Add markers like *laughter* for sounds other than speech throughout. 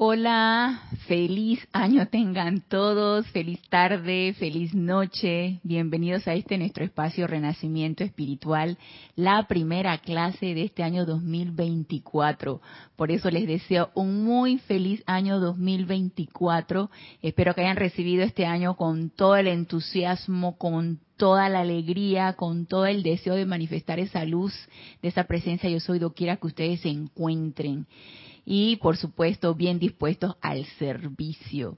Hola, feliz año tengan todos, feliz tarde, feliz noche, bienvenidos a este nuestro espacio Renacimiento Espiritual, la primera clase de este año 2024. Por eso les deseo un muy feliz año 2024. Espero que hayan recibido este año con todo el entusiasmo, con toda la alegría, con todo el deseo de manifestar esa luz de esa presencia yo soy doquiera que ustedes se encuentren y por supuesto bien dispuestos al servicio.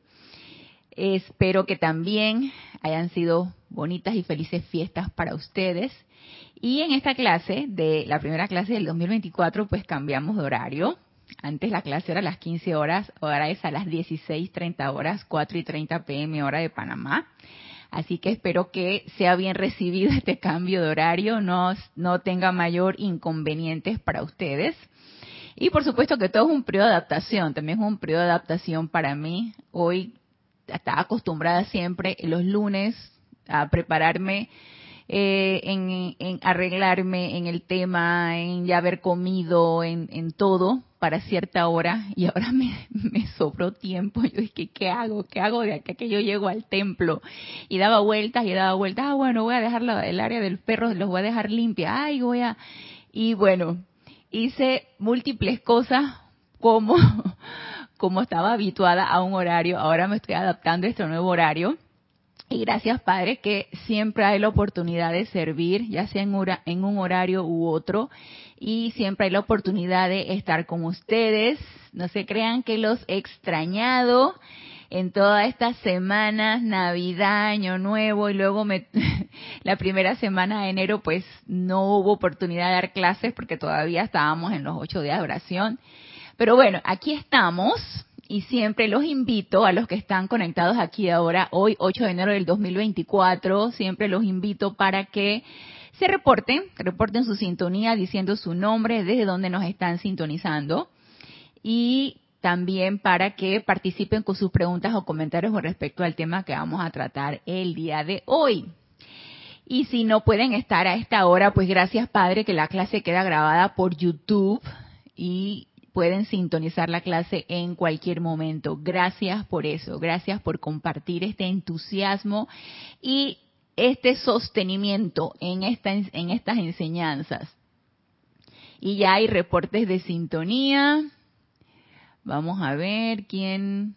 Espero que también hayan sido bonitas y felices fiestas para ustedes. Y en esta clase, de la primera clase del 2024, pues cambiamos de horario. Antes la clase era a las 15 horas, ahora es a las 16.30 horas, 4 y 30 pm hora de Panamá. Así que espero que sea bien recibido *laughs* este cambio de horario, no, no tenga mayor inconvenientes para ustedes. Y por supuesto que todo es un periodo de adaptación, también es un periodo de adaptación para mí. Hoy estaba acostumbrada siempre los lunes a prepararme eh, en, arreglarme en el tema, en ya haber comido, en, todo para cierta hora y ahora *laughs* me, me sobró tiempo. Yo dije, ¿qué hago? ¿Qué hago de aquí que yo llego al templo? Y daba vueltas y daba vueltas. Ah, bueno, voy a dejar el área del perro, los voy a dejar limpia. Ay, voy a... Y bueno, hice múltiples cosas como, *laughs* como estaba habituada a un horario. Ahora me estoy adaptando a este nuevo horario. Y gracias, Padre, que siempre hay la oportunidad de servir, ya sea en, en un horario u otro. Y siempre hay la oportunidad de estar con ustedes. No se crean que los he extrañado en todas estas semanas, Navidad, Año Nuevo y luego me, *laughs* la primera semana de enero pues no hubo oportunidad de dar clases porque todavía estábamos en los ocho días de oración. Pero bueno, aquí estamos y siempre los invito a los que están conectados aquí ahora, hoy 8 de enero del 2024, siempre los invito para que se reporten, reporten su sintonía diciendo su nombre, desde donde nos están sintonizando y también para que participen con sus preguntas o comentarios con respecto al tema que vamos a tratar el día de hoy. Y si no pueden estar a esta hora, pues gracias Padre que la clase queda grabada por YouTube y pueden sintonizar la clase en cualquier momento. Gracias por eso, gracias por compartir este entusiasmo y este sostenimiento en, esta, en estas enseñanzas. Y ya hay reportes de sintonía. Vamos a ver quién,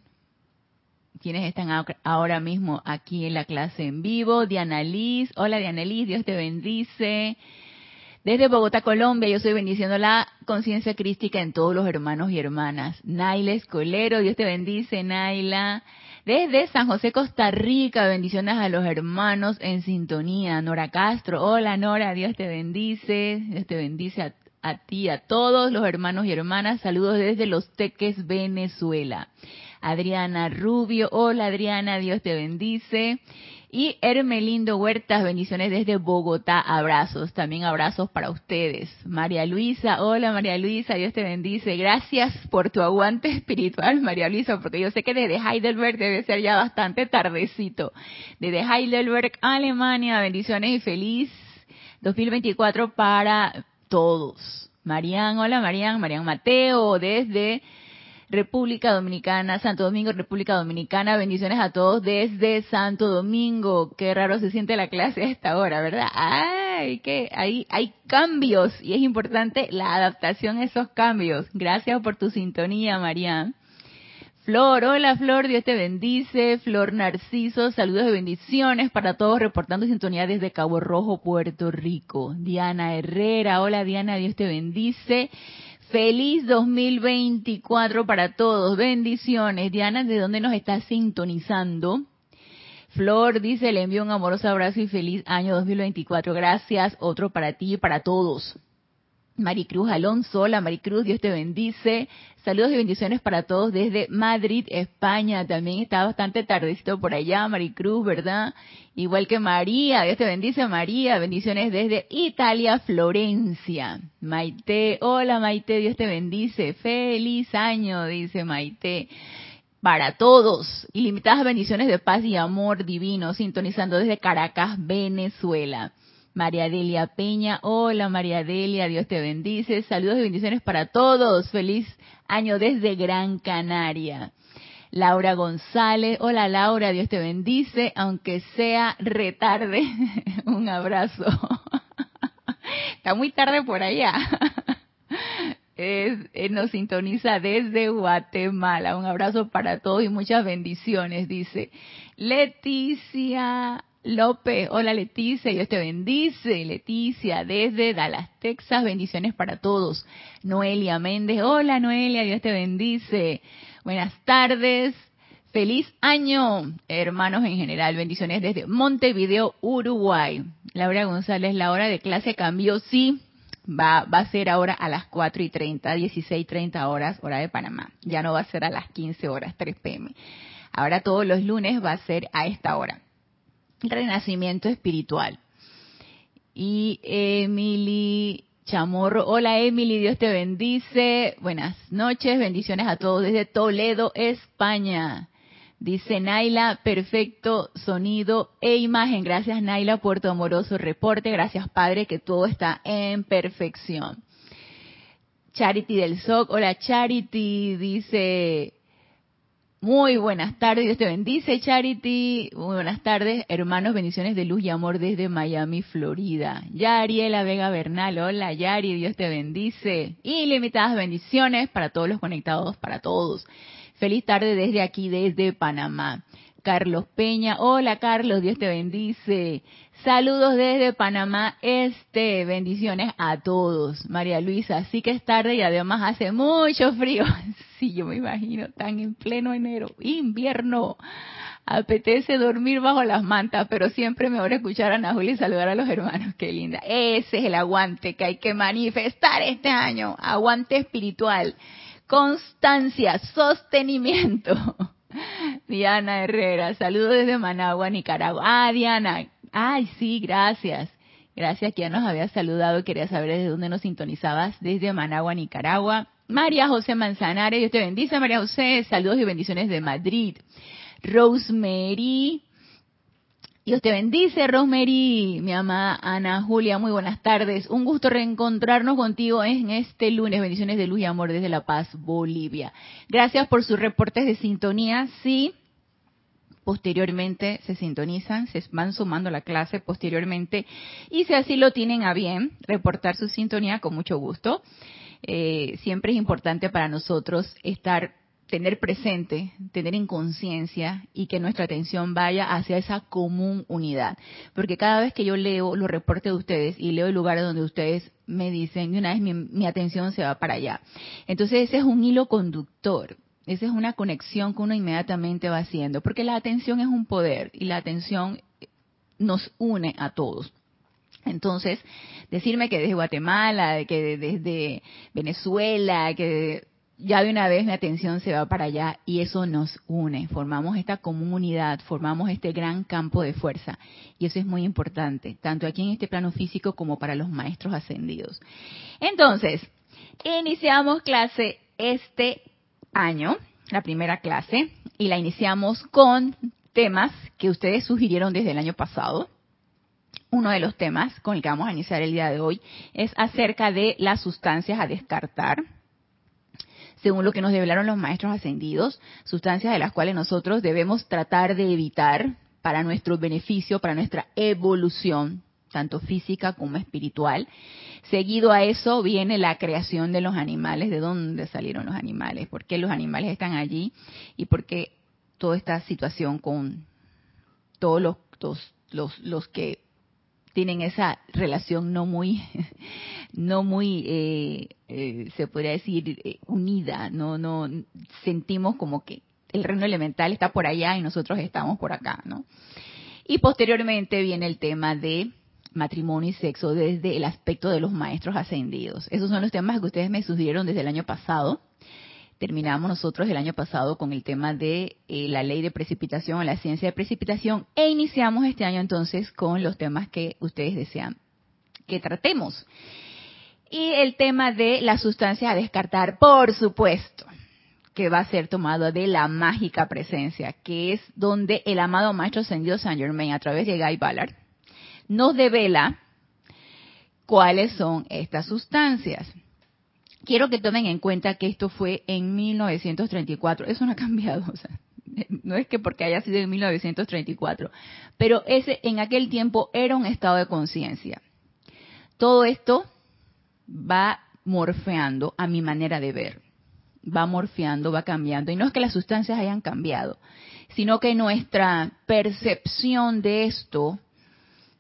quiénes están ahora mismo aquí en la clase en vivo. Diana Liz, hola Diana Liz, Dios te bendice. Desde Bogotá, Colombia, yo estoy bendiciendo la conciencia crística en todos los hermanos y hermanas. Naila Escolero, Dios te bendice, Naila. Desde San José, Costa Rica, bendiciones a los hermanos en sintonía. Nora Castro, hola Nora, Dios te bendice, Dios te bendice a a ti, a todos los hermanos y hermanas. Saludos desde Los Teques, Venezuela. Adriana Rubio, hola Adriana, Dios te bendice. Y Hermelindo Huertas, bendiciones desde Bogotá, abrazos, también abrazos para ustedes. María Luisa, hola María Luisa, Dios te bendice. Gracias por tu aguante espiritual, María Luisa, porque yo sé que desde Heidelberg debe ser ya bastante tardecito. Desde Heidelberg, Alemania, bendiciones y feliz 2024 para todos. Marían, hola Marían, Marían Mateo, desde República Dominicana, Santo Domingo, República Dominicana, bendiciones a todos desde Santo Domingo. Qué raro se siente la clase a esta hora, ¿verdad? Ay, que hay, hay cambios y es importante la adaptación a esos cambios. Gracias por tu sintonía, Marían. Flor, hola Flor, Dios te bendice. Flor Narciso, saludos de bendiciones para todos, reportando sintonía desde Cabo Rojo, Puerto Rico. Diana Herrera, hola Diana, Dios te bendice. Feliz 2024 para todos, bendiciones. Diana, ¿de dónde nos estás sintonizando? Flor dice, le envío un amoroso abrazo y feliz año 2024. Gracias, otro para ti y para todos. Maricruz Alonso, hola Maricruz, Dios te bendice. Saludos y bendiciones para todos desde Madrid, España. También está bastante tardecito por allá, Maricruz, ¿verdad? Igual que María, Dios te bendice María. Bendiciones desde Italia, Florencia. Maite, hola Maite, Dios te bendice. Feliz año, dice Maite. Para todos, ilimitadas bendiciones de paz y amor divino, sintonizando desde Caracas, Venezuela. María Delia Peña, hola María Delia, Dios te bendice. Saludos y bendiciones para todos. Feliz año desde Gran Canaria. Laura González, hola Laura, Dios te bendice, aunque sea retarde. *laughs* Un abrazo. *laughs* Está muy tarde por allá. Eh, nos sintoniza desde Guatemala. Un abrazo para todos y muchas bendiciones, dice Leticia López. Hola Leticia, Dios te bendice. Leticia, desde Dallas, Texas, bendiciones para todos. Noelia Méndez, hola Noelia, Dios te bendice. Buenas tardes. Feliz año, hermanos en general. Bendiciones desde Montevideo, Uruguay. Laura González, la hora de clase cambió, sí. Va, va a ser ahora a las 4 y 30, 16 y 30 horas, hora de Panamá. Ya no va a ser a las 15 horas, 3 pm. Ahora todos los lunes va a ser a esta hora renacimiento espiritual. Y Emily Chamorro, hola Emily, Dios te bendice. Buenas noches, bendiciones a todos desde Toledo, España. Dice Naila, perfecto sonido e imagen. Gracias Naila por tu amoroso reporte. Gracias Padre que todo está en perfección. Charity del SOC, hola Charity, dice muy buenas tardes, Dios te bendice, Charity. Muy buenas tardes, hermanos, bendiciones de luz y amor desde Miami, Florida. Yariela Vega Bernal, hola Yari, Dios te bendice. Ilimitadas bendiciones para todos los conectados, para todos. Feliz tarde desde aquí, desde Panamá. Carlos Peña, hola Carlos, Dios te bendice. Saludos desde Panamá Este, bendiciones a todos. María Luisa, sí que es tarde y además hace mucho frío. *laughs* Sí, yo me imagino, tan en pleno enero, invierno. Apetece dormir bajo las mantas, pero siempre mejor escuchar a Ana Julia y saludar a los hermanos. Qué linda. Ese es el aguante que hay que manifestar este año. Aguante espiritual. Constancia, sostenimiento. *laughs* *laughs* Diana Herrera, saludos desde Managua, Nicaragua. Ah, Diana, Ay, sí, gracias. Gracias que ya nos había saludado. Quería saber desde dónde nos sintonizabas. Desde Managua, Nicaragua. María José Manzanares, Dios te bendice, María José. Saludos y bendiciones de Madrid. Rosemary. Dios te bendice, Rosemary, mi amada Ana Julia, muy buenas tardes. Un gusto reencontrarnos contigo en este lunes. Bendiciones de luz y amor desde La Paz, Bolivia. Gracias por sus reportes de sintonía. Sí, posteriormente se sintonizan, se van sumando la clase posteriormente y si así lo tienen a bien, reportar su sintonía con mucho gusto. Eh, siempre es importante para nosotros estar tener presente, tener en conciencia y que nuestra atención vaya hacia esa común unidad. Porque cada vez que yo leo los reportes de ustedes y leo el lugar donde ustedes me dicen, de una vez mi, mi atención se va para allá. Entonces ese es un hilo conductor. Esa es una conexión que uno inmediatamente va haciendo, porque la atención es un poder y la atención nos une a todos. Entonces, decirme que desde Guatemala, que desde Venezuela, que ya de una vez mi atención se va para allá y eso nos une, formamos esta comunidad, formamos este gran campo de fuerza y eso es muy importante, tanto aquí en este plano físico como para los maestros ascendidos. Entonces, iniciamos clase este año, la primera clase, y la iniciamos con temas que ustedes sugirieron desde el año pasado. Uno de los temas con el que vamos a iniciar el día de hoy es acerca de las sustancias a descartar, según lo que nos revelaron los maestros ascendidos, sustancias de las cuales nosotros debemos tratar de evitar para nuestro beneficio, para nuestra evolución, tanto física como espiritual. Seguido a eso viene la creación de los animales, de dónde salieron los animales, por qué los animales están allí y por qué toda esta situación con todos los, los, los, que tienen esa relación no muy, *laughs* no muy, eh, eh, se podría decir, eh, unida, no, no, sentimos como que el reino elemental está por allá y nosotros estamos por acá, ¿no? Y posteriormente viene el tema de matrimonio y sexo desde el aspecto de los maestros ascendidos. Esos son los temas que ustedes me sugirieron desde el año pasado. Terminamos nosotros el año pasado con el tema de eh, la ley de precipitación o la ciencia de precipitación e iniciamos este año entonces con los temas que ustedes desean que tratemos. Y el tema de las sustancias a descartar, por supuesto, que va a ser tomado de la mágica presencia, que es donde el amado Maestro Ascendido Saint Germain, a través de Guy Ballard, nos devela cuáles son estas sustancias. Quiero que tomen en cuenta que esto fue en 1934. Eso no ha cambiado, *laughs* o sea, no es que porque haya sido en 1934, pero ese en aquel tiempo era un estado de conciencia. Todo esto va morfeando a mi manera de ver, va morfeando, va cambiando, y no es que las sustancias hayan cambiado, sino que nuestra percepción de esto,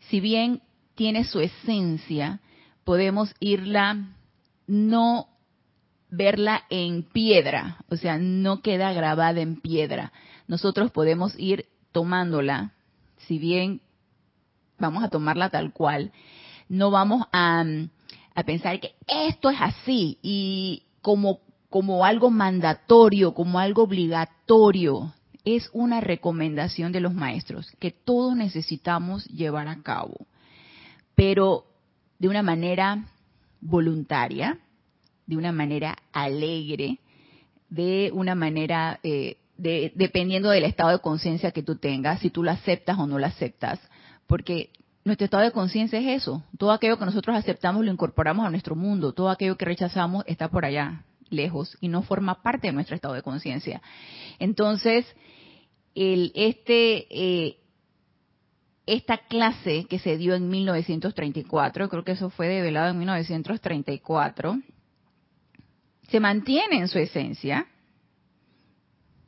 si bien tiene su esencia, podemos irla no verla en piedra, o sea, no queda grabada en piedra. Nosotros podemos ir tomándola, si bien vamos a tomarla tal cual, no vamos a, a pensar que esto es así y como, como algo mandatorio, como algo obligatorio. Es una recomendación de los maestros que todos necesitamos llevar a cabo, pero de una manera voluntaria, de una manera alegre, de una manera, eh, de, dependiendo del estado de conciencia que tú tengas, si tú lo aceptas o no lo aceptas, porque nuestro estado de conciencia es eso, todo aquello que nosotros aceptamos lo incorporamos a nuestro mundo, todo aquello que rechazamos está por allá, lejos, y no forma parte de nuestro estado de conciencia. Entonces, el, este, eh, esta clase que se dio en 1934, creo que eso fue develado en 1934, se mantiene en su esencia,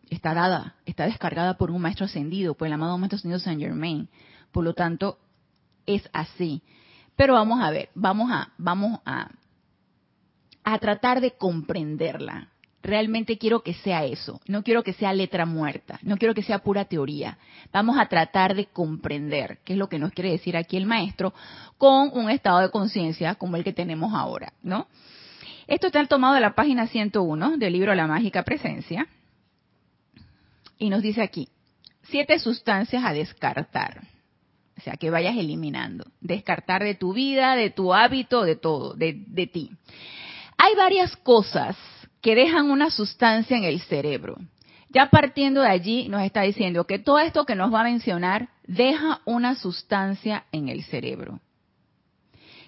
está dada, está descargada por un maestro ascendido, por el amado maestro ascendido Saint Germain. Por lo tanto, es así. Pero vamos a ver, vamos a, vamos a, a tratar de comprenderla. Realmente quiero que sea eso. No quiero que sea letra muerta. No quiero que sea pura teoría. Vamos a tratar de comprender qué es lo que nos quiere decir aquí el maestro con un estado de conciencia como el que tenemos ahora, ¿no? Esto está tomado de la página 101 del libro La Mágica Presencia. Y nos dice aquí, siete sustancias a descartar. O sea, que vayas eliminando. Descartar de tu vida, de tu hábito, de todo, de, de ti. Hay varias cosas que dejan una sustancia en el cerebro. Ya partiendo de allí, nos está diciendo que todo esto que nos va a mencionar deja una sustancia en el cerebro.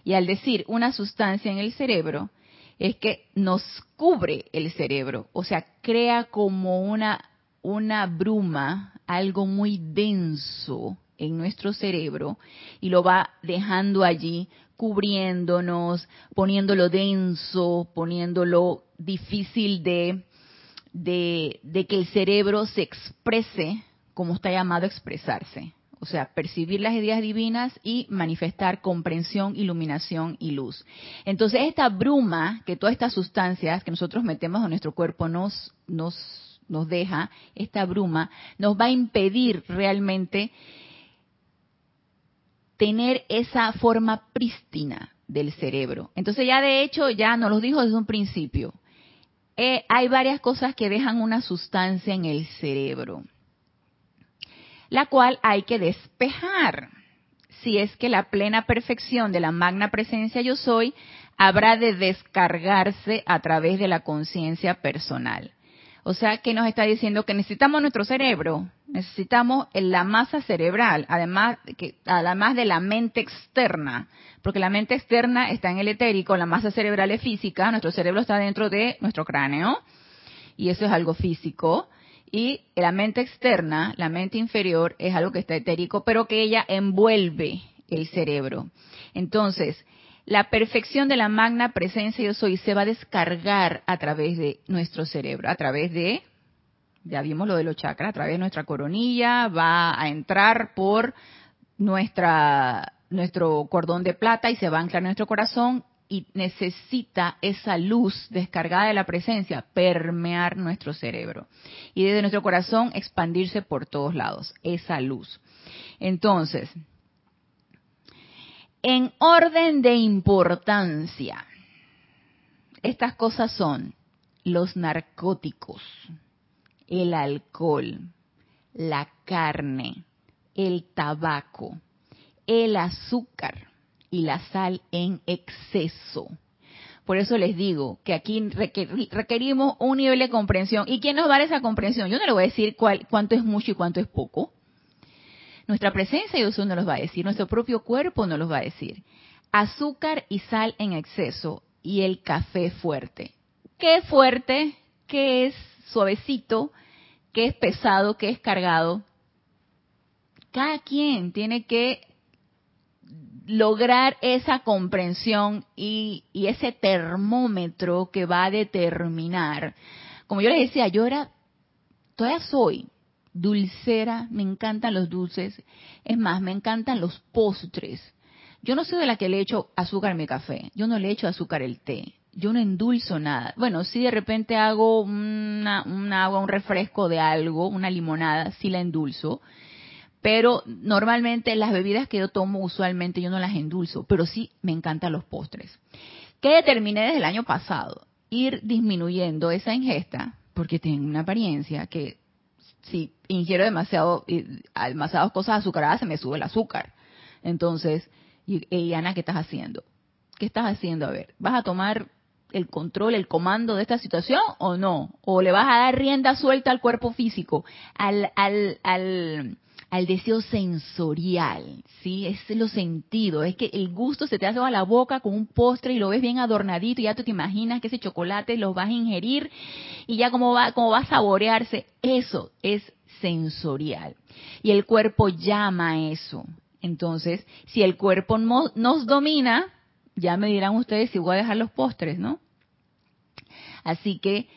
Y al decir una sustancia en el cerebro, es que nos cubre el cerebro, o sea, crea como una, una bruma, algo muy denso en nuestro cerebro y lo va dejando allí, cubriéndonos, poniéndolo denso, poniéndolo difícil de, de, de que el cerebro se exprese como está llamado a expresarse o sea, percibir las ideas divinas y manifestar comprensión, iluminación y luz. Entonces, esta bruma que todas estas sustancias que nosotros metemos en nuestro cuerpo nos, nos, nos deja, esta bruma, nos va a impedir realmente tener esa forma prístina del cerebro. Entonces, ya de hecho, ya nos lo dijo desde un principio. Eh, hay varias cosas que dejan una sustancia en el cerebro la cual hay que despejar. Si es que la plena perfección de la magna presencia yo soy habrá de descargarse a través de la conciencia personal. O sea, que nos está diciendo que necesitamos nuestro cerebro, necesitamos la masa cerebral, además, que, además de la mente externa, porque la mente externa está en el etérico, la masa cerebral es física, nuestro cerebro está dentro de nuestro cráneo, y eso es algo físico. Y la mente externa, la mente inferior, es algo que está etérico, pero que ella envuelve el cerebro. Entonces, la perfección de la magna presencia yo soy se va a descargar a través de nuestro cerebro, a través de, ya vimos lo de los chakras, a través de nuestra coronilla, va a entrar por nuestra, nuestro cordón de plata y se va a anclar en nuestro corazón y necesita esa luz descargada de la presencia permear nuestro cerebro y desde nuestro corazón expandirse por todos lados, esa luz. Entonces, en orden de importancia, estas cosas son los narcóticos, el alcohol, la carne, el tabaco, el azúcar, y la sal en exceso. Por eso les digo que aquí requerimos un nivel de comprensión. ¿Y quién nos va a dar esa comprensión? Yo no le voy a decir cuánto es mucho y cuánto es poco. Nuestra presencia Dios no nos va a decir, nuestro propio cuerpo no los va a decir. azúcar y sal en exceso y el café fuerte. ¿Qué fuerte? ¿Qué es suavecito? ¿Qué es pesado? ¿Qué es cargado? Cada quien tiene que lograr esa comprensión y, ese termómetro que va a determinar. Como yo le decía, yo era, todavía soy dulcera, me encantan los dulces, es más, me encantan los postres. Yo no soy de la que le echo azúcar a mi café, yo no le echo azúcar al té, yo no endulzo nada. Bueno, si de repente hago una, un agua, un refresco de algo, una limonada, sí la endulzo, pero normalmente las bebidas que yo tomo usualmente yo no las endulzo, pero sí me encantan los postres. ¿Qué determiné desde el año pasado? Ir disminuyendo esa ingesta, porque tengo una apariencia que si ingiero demasiado, demasiadas cosas azucaradas se me sube el azúcar. Entonces, y, Ana, ¿qué estás haciendo? ¿Qué estás haciendo? A ver, ¿vas a tomar el control, el comando de esta situación o no? ¿O le vas a dar rienda suelta al cuerpo físico, al, al, al, al deseo sensorial, ¿sí? Es lo sentido, es que el gusto se te hace a la boca con un postre y lo ves bien adornadito y ya tú te imaginas que ese chocolate lo vas a ingerir y ya como va, como va a saborearse, eso es sensorial. Y el cuerpo llama a eso. Entonces, si el cuerpo no, nos domina, ya me dirán ustedes si voy a dejar los postres, ¿no? Así que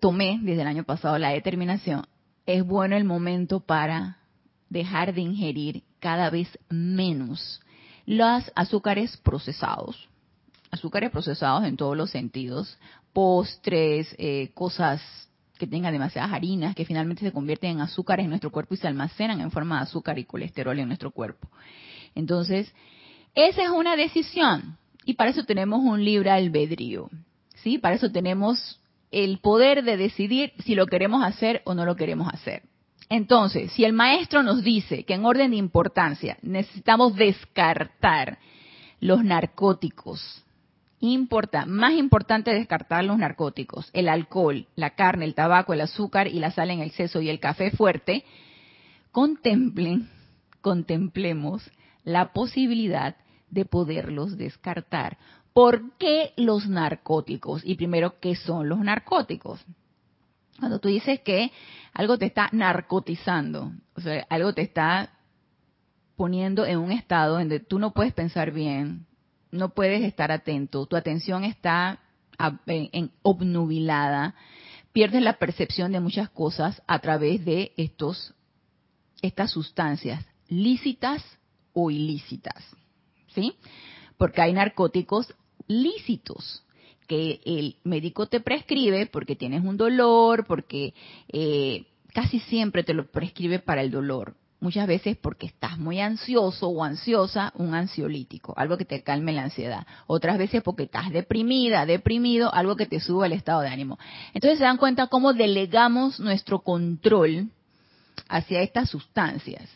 tomé desde el año pasado la determinación es bueno el momento para dejar de ingerir cada vez menos los azúcares procesados. Azúcares procesados en todos los sentidos, postres, eh, cosas que tengan demasiadas harinas, que finalmente se convierten en azúcares en nuestro cuerpo y se almacenan en forma de azúcar y colesterol en nuestro cuerpo. Entonces, esa es una decisión y para eso tenemos un libre albedrío. ¿Sí? Para eso tenemos el poder de decidir si lo queremos hacer o no lo queremos hacer. Entonces, si el maestro nos dice que en orden de importancia necesitamos descartar los narcóticos, importa, más importante descartar los narcóticos, el alcohol, la carne, el tabaco, el azúcar y la sal en exceso y el café fuerte, contemplen, contemplemos la posibilidad de poderlos descartar. ¿Por qué los narcóticos? Y primero, ¿qué son los narcóticos? Cuando tú dices que algo te está narcotizando, o sea, algo te está poniendo en un estado donde tú no puedes pensar bien, no puedes estar atento, tu atención está obnubilada, pierdes la percepción de muchas cosas a través de estos estas sustancias lícitas o ilícitas, ¿sí? Porque hay narcóticos lícitos que el médico te prescribe porque tienes un dolor, porque eh, casi siempre te lo prescribe para el dolor. Muchas veces porque estás muy ansioso o ansiosa, un ansiolítico, algo que te calme la ansiedad. Otras veces porque estás deprimida, deprimido, algo que te suba el estado de ánimo. Entonces se dan cuenta cómo delegamos nuestro control hacia estas sustancias.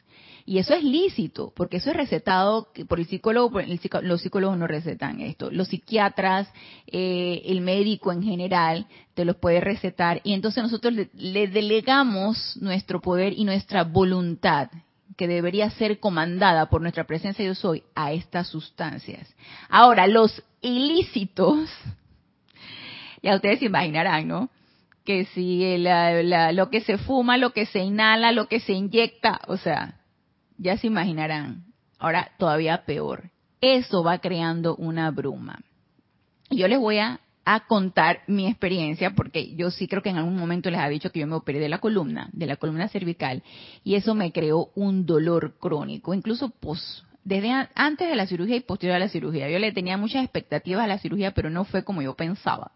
Y eso es lícito, porque eso es recetado por el psicólogo, los psicólogos no recetan esto. Los psiquiatras, eh, el médico en general, te los puede recetar. Y entonces nosotros le, delegamos nuestro poder y nuestra voluntad, que debería ser comandada por nuestra presencia yo soy, a estas sustancias. Ahora, los ilícitos, *laughs* ya ustedes se imaginarán, ¿no? Que si lo que se fuma, lo que se inhala, lo que se inyecta, o sea, ya se imaginarán. Ahora todavía peor. Eso va creando una bruma. Yo les voy a, contar mi experiencia porque yo sí creo que en algún momento les ha dicho que yo me operé de la columna, de la columna cervical, y eso me creó un dolor crónico, incluso desde antes de la cirugía y posterior a la cirugía. Yo le tenía muchas expectativas a la cirugía, pero no fue como yo pensaba.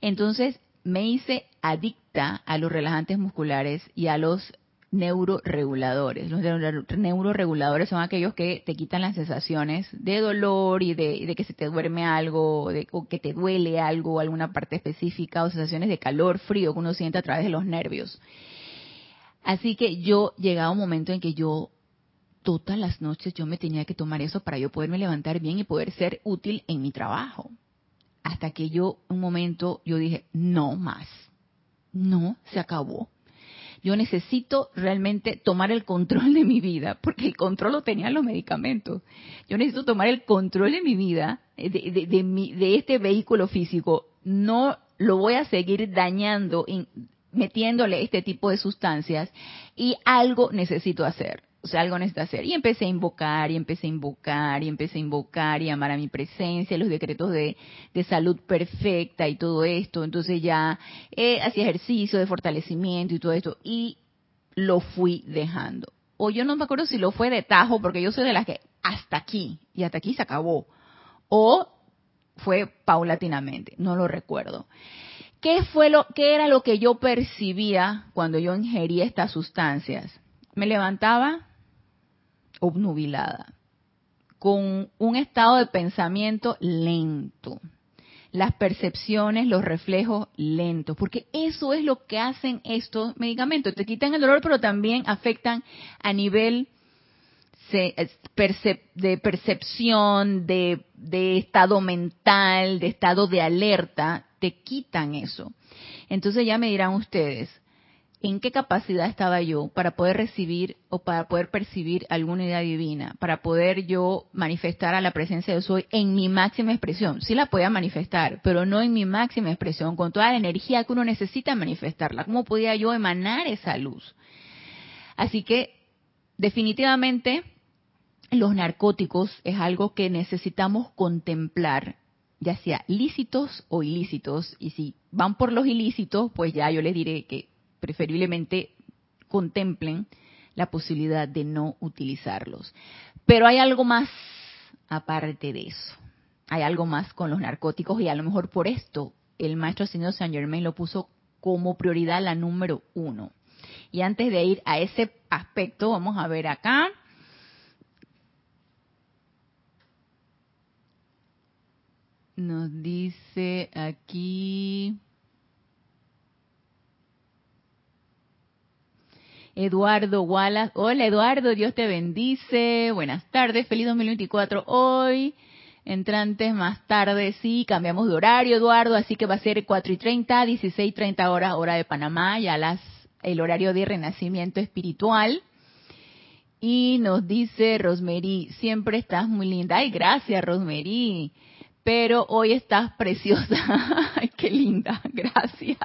Entonces me hice adicta a los relajantes musculares y a los neuroreguladores. Los neuroreguladores son aquellos que te quitan las sensaciones de dolor y de, que se te duerme algo, de, o que te duele algo, alguna parte específica, o sensaciones de calor, frío que uno siente a través de los nervios. Así que yo llegaba un momento en que yo todas las noches yo me tenía que tomar eso para yo poderme levantar bien y poder ser útil en mi trabajo. Hasta que yo un momento yo dije, no más. No, se acabó yo necesito realmente tomar el control de mi vida, porque el control lo tenían los medicamentos. Yo necesito tomar el control de mi vida, de, de, de, este vehículo físico. No lo voy a seguir dañando, metiéndole este tipo de sustancias y algo necesito hacer. O sea, algo necesito hacer. Y empecé a invocar, y empecé a invocar, y empecé a invocar, y amar a mi presencia, los decretos de, salud perfecta y todo esto. Entonces ya eh, hacía ejercicio de fortalecimiento y todo esto. Y lo fui dejando. O yo no me acuerdo si lo fue de tajo, porque yo soy de las que hasta aquí, y hasta aquí se acabó. O fue paulatinamente, no lo recuerdo. ¿Qué fue lo, qué era lo que yo percibía cuando yo ingería estas sustancias? Me levantaba obnubilada, con un estado de pensamiento lento, las percepciones, los reflejos lentos, porque eso es lo que hacen estos medicamentos. Te quitan el dolor, pero también afectan a nivel de percepción, de, de estado mental, de estado de alerta, te quitan eso. Entonces ya me dirán ustedes, en qué capacidad estaba yo para poder recibir o para poder percibir alguna idea divina, para poder yo manifestar a la presencia de soy en mi máxima expresión. Sí la podía manifestar, pero no en mi máxima expresión, con toda la energía que uno necesita manifestarla. ¿Cómo podía yo emanar esa luz? Así que definitivamente los narcóticos es algo que necesitamos contemplar, ya sea lícitos o ilícitos. Y si van por los ilícitos, pues ya yo les diré que preferiblemente contemplen la posibilidad de no utilizarlos. Pero hay algo más aparte de eso. Hay algo más con los narcóticos y a lo mejor por esto el maestro señor Saint Germain lo puso como prioridad la número uno. Y antes de ir a ese aspecto, vamos a ver acá. Nos dice aquí Eduardo Wallace. Hola Eduardo, Dios te bendice. Buenas tardes, feliz 2024 hoy. Entrantes más tarde, sí, cambiamos de horario, Eduardo, así que va a ser 4 y 30, 16 y 30 horas, hora de Panamá, ya las, el horario de renacimiento espiritual. Y nos dice Rosemary, siempre estás muy linda. Ay, gracias, Rosemary. Pero hoy estás preciosa. *laughs* Ay, qué linda. *laughs* Gracias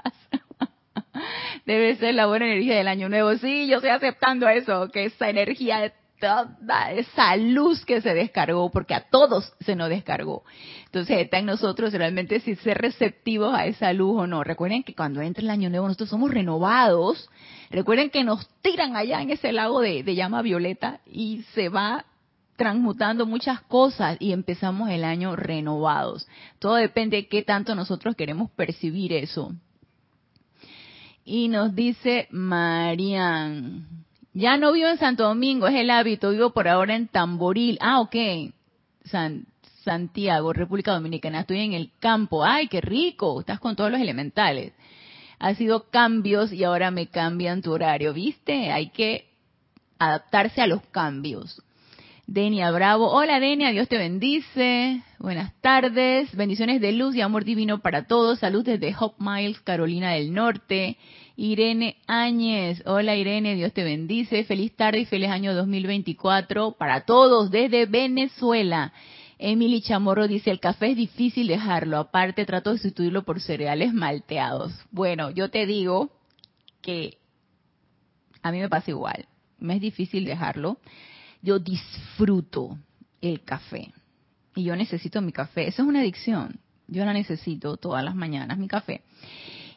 *laughs* debe ser la buena energía del año nuevo. Sí, yo estoy aceptando eso, que esa energía, toda esa luz que se descargó, porque a todos se nos descargó. Entonces está en nosotros realmente si ser receptivos a esa luz o no. Recuerden que cuando entra el año nuevo nosotros somos renovados. Recuerden que nos tiran allá en ese lago de, de llama violeta y se va transmutando muchas cosas y empezamos el año renovados. Todo depende de qué tanto nosotros queremos percibir eso. Y nos dice Marian, ya no vivo en Santo Domingo, es el hábito, vivo por ahora en Tamboril. Ah, ok. San, Santiago, República Dominicana, estoy en el campo. Ay, qué rico, estás con todos los elementales. Ha sido cambios y ahora me cambian tu horario, ¿viste? Hay que adaptarse a los cambios. Denia Bravo. Hola Denia, Dios te bendice. Buenas tardes. Bendiciones de luz y amor divino para todos. Salud desde Hope Miles, Carolina del Norte. Irene Áñez. Hola Irene, Dios te bendice. Feliz tarde y feliz año 2024 para todos desde Venezuela. Emily Chamorro dice, el café es difícil dejarlo. Aparte trato de sustituirlo por cereales malteados. Bueno, yo te digo que a mí me pasa igual. Me es difícil dejarlo yo disfruto el café. Y yo necesito mi café. Eso es una adicción. Yo la necesito todas las mañanas, mi café.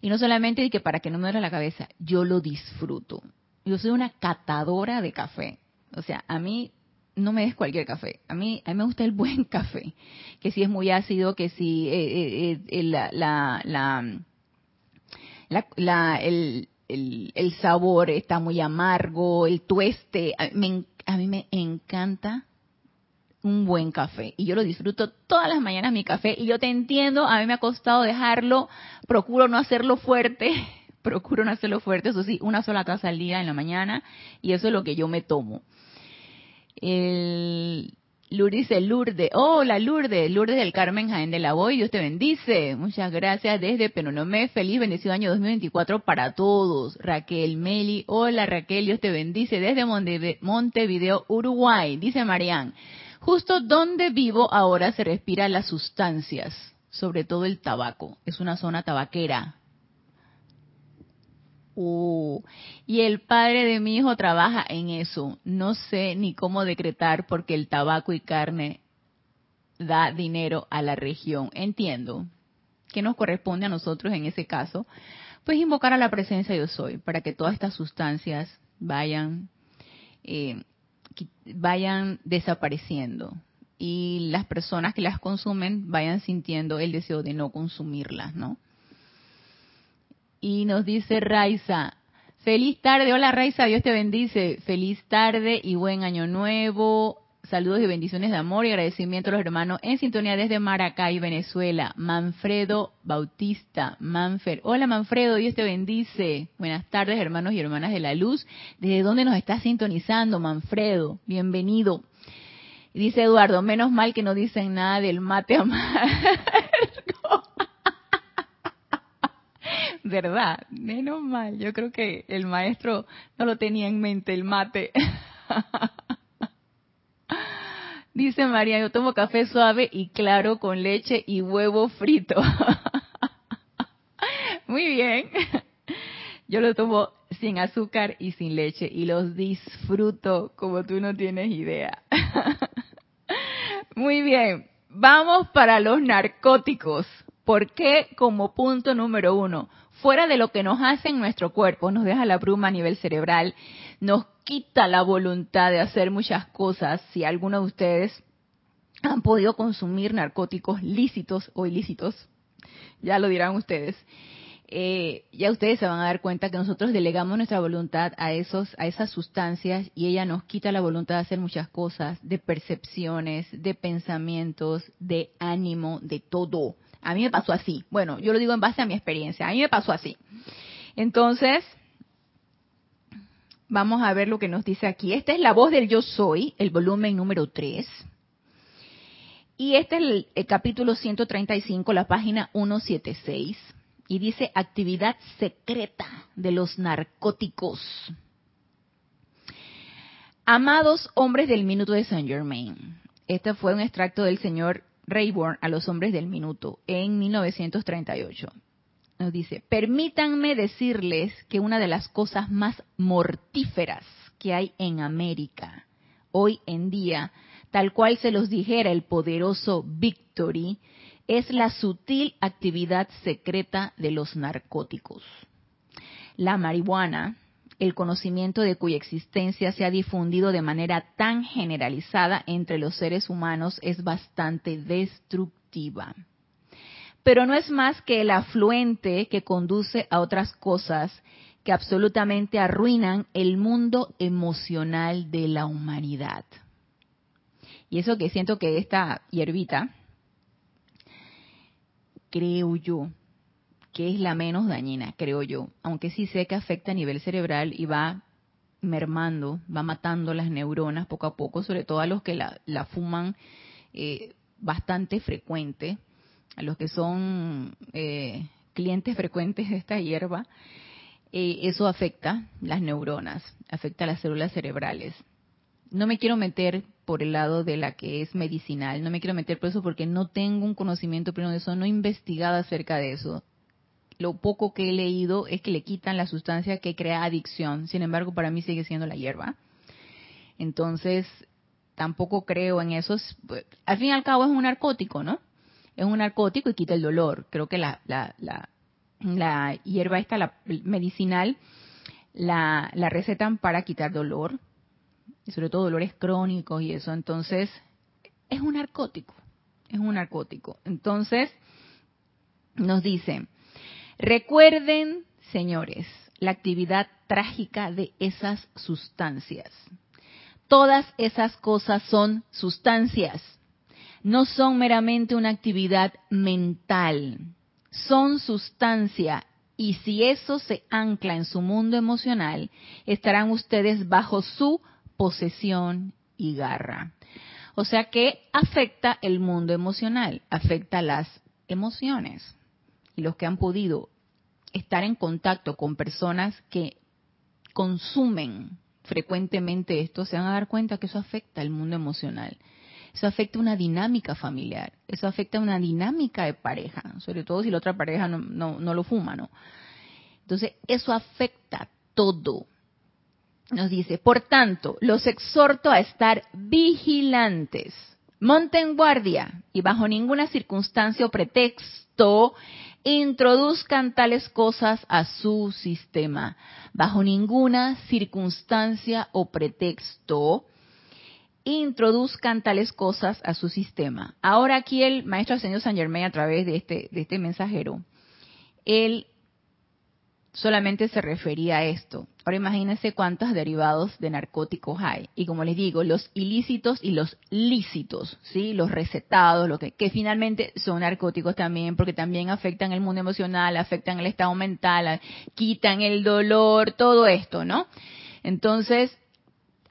Y no solamente que para que no me duele la cabeza, yo lo disfruto. Yo soy una catadora de café. O sea, a mí no me des cualquier café. A mí, a mí me gusta el buen *laughs* café. Que si es muy ácido, que si eh, eh, eh, la, la, la, el, el, el, sabor está muy amargo, el tueste. Me, a mí me encanta un buen café y yo lo disfruto todas las mañanas mi café y yo te entiendo, a mí me ha costado dejarlo, procuro no hacerlo fuerte, *laughs* procuro no hacerlo fuerte, eso sí, una sola taza al día en la mañana y eso es lo que yo me tomo. Lourdes dice Lourdes. Hola Lourdes, Lourdes del Carmen Jaén de la Boy. Dios te bendice. Muchas gracias desde Penonomé. Feliz bendecido año 2024 para todos. Raquel Meli. Hola Raquel, Dios te bendice desde Montevideo, Uruguay. Dice Marián. Justo donde vivo ahora se respiran las sustancias, sobre todo el tabaco. Es una zona tabaquera. Uh, y el padre de mi hijo trabaja en eso. No sé ni cómo decretar porque el tabaco y carne da dinero a la región. Entiendo que nos corresponde a nosotros en ese caso, pues invocar a la presencia yo soy para que todas estas sustancias vayan eh, vayan desapareciendo y las personas que las consumen vayan sintiendo el deseo de no consumirlas, ¿no? Y nos dice Raiza, feliz tarde, hola Raiza, Dios te bendice, feliz tarde y buen año nuevo, saludos y bendiciones de amor y agradecimiento a los hermanos en sintonía desde Maracay, Venezuela, Manfredo Bautista, Manfer, hola Manfredo, Dios te bendice, buenas tardes hermanos y hermanas de la luz, ¿desde dónde nos estás sintonizando Manfredo? Bienvenido. Dice Eduardo, menos mal que no dicen nada del mate amargo. *laughs* ¿Verdad? Menos mal. Yo creo que el maestro no lo tenía en mente, el mate. *laughs* Dice María, yo tomo café suave y claro con leche y huevo frito. *laughs* Muy bien. Yo lo tomo sin azúcar y sin leche y los disfruto como tú no tienes idea. *laughs* Muy bien. Vamos para los narcóticos. ¿Por qué como punto número uno? fuera de lo que nos hace en nuestro cuerpo, nos deja la bruma a nivel cerebral, nos quita la voluntad de hacer muchas cosas. Si alguno de ustedes han podido consumir narcóticos lícitos o ilícitos, ya lo dirán ustedes. Eh, ya ustedes se van a dar cuenta que nosotros delegamos nuestra voluntad a esos, a esas sustancias y ella nos quita la voluntad de hacer muchas cosas, de percepciones, de pensamientos, de ánimo, de todo. A mí me pasó así. Bueno, yo lo digo en base a mi experiencia. A mí me pasó así. Entonces, vamos a ver lo que nos dice aquí. Esta es la voz del yo soy, el volumen número 3. Y este es el, capítulo 135, la página 176. Y dice actividad secreta de los narcóticos. Amados hombres del minuto de Saint Germain. Este fue un extracto del señor Rayburn a los hombres del minuto en 1938. Nos dice, permítanme decirles que una de las cosas más mortíferas que hay en América hoy en día, tal cual se los dijera el poderoso Victory, es la sutil actividad secreta de los narcóticos. La marihuana, el conocimiento de cuya existencia se ha difundido de manera tan generalizada entre los seres humanos es bastante destructiva. Pero no es más que el afluente que conduce a otras cosas que absolutamente arruinan el mundo emocional de la humanidad. Y eso que siento que esta hierbita, creo yo, que es la menos dañina, creo yo, aunque sí sé que afecta a nivel cerebral y va mermando, va matando las neuronas poco a poco, sobre todo a los que la, fuman eh, bastante frecuente, a los que son eh, clientes frecuentes de esta hierba, eh, eso afecta las neuronas, afecta las células cerebrales. No me quiero meter por el lado de la que es medicinal, no me quiero meter por eso porque no tengo un conocimiento pleno de eso, no he investigado acerca de eso lo poco que he leído es que le quitan la sustancia que crea adicción. Sin embargo, para mí sigue siendo la hierba. Entonces, tampoco creo en eso. Pues, al fin y al cabo es un narcótico, ¿no? Es un narcótico y quita el dolor. Creo que la, la, la, hierba esta, la medicinal, la, la recetan para quitar dolor, y sobre todo dolores crónicos y eso. Entonces, es un narcótico, es un narcótico. Entonces, nos dice, Recuerden, señores, la actividad trágica de esas sustancias. Todas esas cosas son sustancias, no son meramente una actividad mental, son sustancia y si eso se ancla en su mundo emocional, estarán ustedes bajo su posesión y garra. O sea que afecta el mundo emocional, afecta las emociones. Y los que han podido estar en contacto con personas que consumen frecuentemente esto, se van a dar cuenta que eso afecta el mundo emocional. Eso afecta una dinámica familiar, eso afecta una dinámica de pareja, sobre todo si la otra pareja no, no, no lo fuma, ¿no? Entonces, eso afecta todo. Nos dice, por tanto, los exhorto a estar vigilantes, monten guardia y bajo ninguna circunstancia o pretexto introduzcan tales cosas a su sistema. Bajo ninguna circunstancia o pretexto introduzcan tales cosas a su sistema. Ahora aquí el maestro Ascendido San Germain a través de este, de este mensajero, él solamente se refería a esto. Ahora imagínense cuántos derivados de narcóticos hay. Y como les digo, los ilícitos y los lícitos, ¿sí? Los recetados, lo que, que finalmente son narcóticos también, porque también afectan el mundo emocional, afectan el estado mental, quitan el dolor, todo esto, ¿no? Entonces,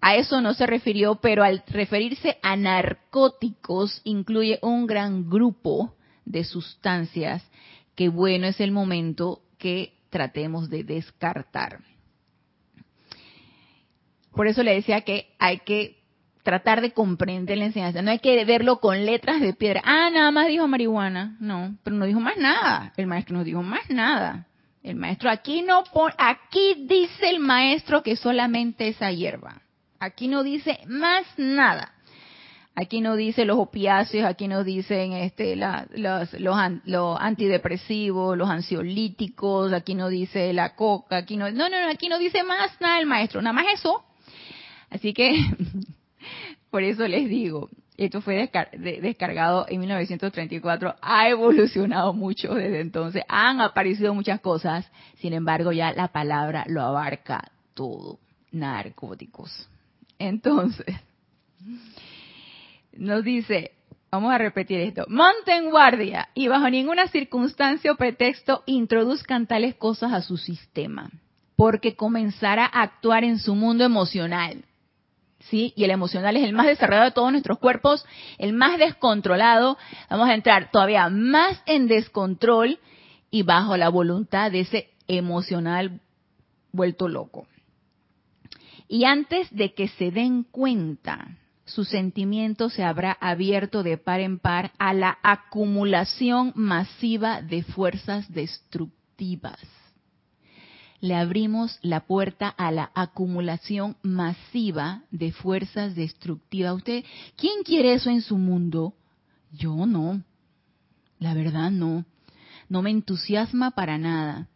a eso no se refirió, pero al referirse a narcóticos incluye un gran grupo de sustancias que bueno es el momento que tratemos de descartar. Por eso le decía que hay que tratar de comprender la enseñanza. No hay que verlo con letras de piedra. Ah, nada más dijo marihuana. No, pero no dijo más nada. El maestro no dijo más nada. El maestro aquí no pone, aquí dice el maestro que solamente esa hierba. Aquí no dice más nada. Aquí no dice los opiáceos, aquí no dicen este, los, los, antidepresivos, los ansiolíticos, aquí no dice la coca, aquí no, no, no, aquí no dice más nada el maestro, nada más eso. Así que, *laughs* por eso les digo, esto fue descargado en 1934, ha evolucionado mucho desde entonces, han aparecido muchas cosas, sin embargo ya la palabra lo abarca todo, narcóticos. Entonces, nos dice, vamos a repetir esto, monten guardia y bajo ninguna circunstancia o pretexto introduzcan tales cosas a su sistema, porque comenzará a actuar en su mundo emocional. ¿Sí? Y el emocional es el más desarrollado de todos nuestros cuerpos, el más descontrolado. Vamos a entrar todavía más en descontrol y bajo la voluntad de ese emocional vuelto loco. Y antes de que se den cuenta, su sentimiento se habrá abierto de par en par a la acumulación masiva de fuerzas destructivas. Le abrimos la puerta a la acumulación masiva de fuerzas destructivas. ¿Usted quién quiere eso en su mundo? Yo no. La verdad no. No me entusiasma para nada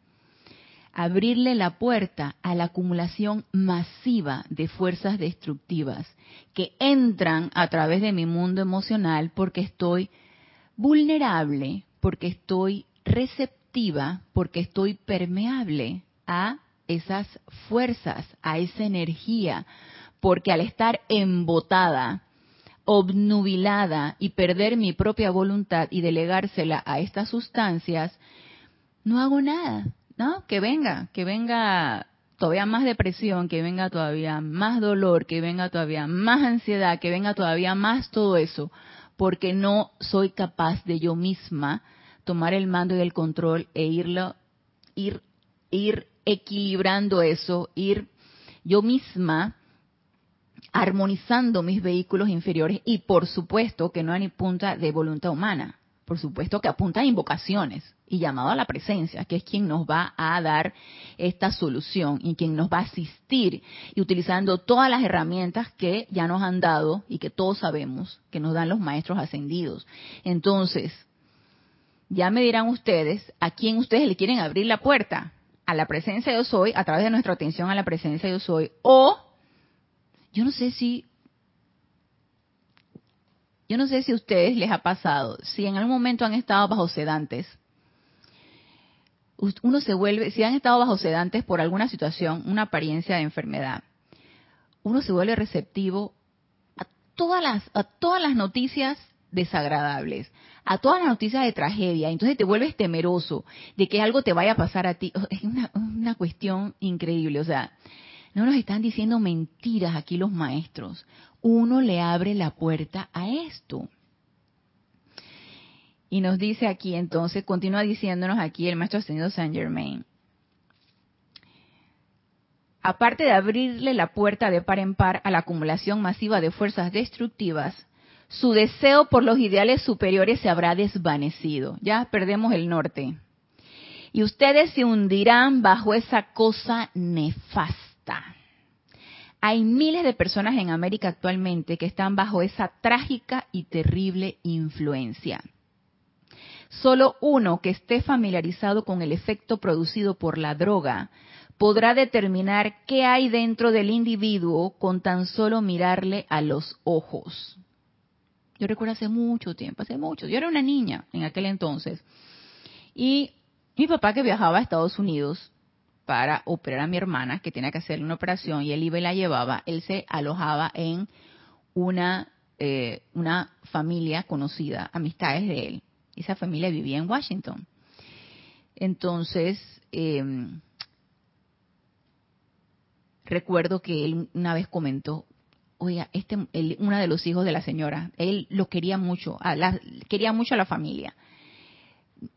abrirle la puerta a la acumulación masiva de fuerzas destructivas que entran a través de mi mundo emocional porque estoy vulnerable, porque estoy receptiva, porque estoy permeable a esas fuerzas, a esa energía, porque al estar embotada, obnubilada y perder mi propia voluntad y delegársela a estas sustancias, no hago nada, ¿no? Que venga, que venga todavía más depresión, que venga todavía más dolor, que venga todavía más ansiedad, que venga todavía más todo eso, porque no soy capaz de yo misma tomar el mando y el control e irlo, ir, ir equilibrando eso, ir yo misma armonizando mis vehículos inferiores y por supuesto que no hay ni punta de voluntad humana por supuesto que apunta a invocaciones y llamado a la presencia, que es quien nos va a dar esta solución y quien nos va a asistir y utilizando todas las herramientas que ya nos han dado y que todos sabemos que nos dan los maestros ascendidos. Entonces, ya me dirán ustedes a quién ustedes le quieren abrir la puerta, a la presencia yo soy, a través de nuestra atención a la presencia yo soy, o yo no sé si yo no sé si a ustedes les ha pasado, si en algún momento han estado bajo sedantes, uno se vuelve, si han estado bajo sedantes por alguna situación, una apariencia de enfermedad, uno se vuelve receptivo a todas las, a todas las noticias desagradables, a todas las noticias de tragedia, entonces te vuelves temeroso de que algo te vaya a pasar a ti. Es una, una cuestión increíble, o sea, No nos están diciendo mentiras aquí los maestros. Uno le abre la puerta a esto. Y nos dice aquí entonces, continúa diciéndonos aquí el maestro ascendido Saint Germain. Aparte de abrirle la puerta de par en par a la acumulación masiva de fuerzas destructivas, su deseo por los ideales superiores se habrá desvanecido. Ya perdemos el norte. Y ustedes se hundirán bajo esa cosa nefasta. Hay miles de personas en América actualmente que están bajo esa trágica y terrible influencia. Solo uno que esté familiarizado con el efecto producido por la droga podrá determinar qué hay dentro del individuo con tan solo mirarle a los ojos. Yo recuerdo hace mucho tiempo, hace mucho, yo era una niña en aquel entonces. Y mi papá que viajaba a Estados Unidos para operar a mi hermana, que tenía que hacerle una operación, y él iba y la llevaba, él se alojaba en una, eh, una familia conocida, amistades de él. Esa familia vivía en Washington. Entonces, em, recuerdo que él una vez comentó, oiga, este, uno de los hijos de la señora, él lo quería mucho, quería mucho a la familia.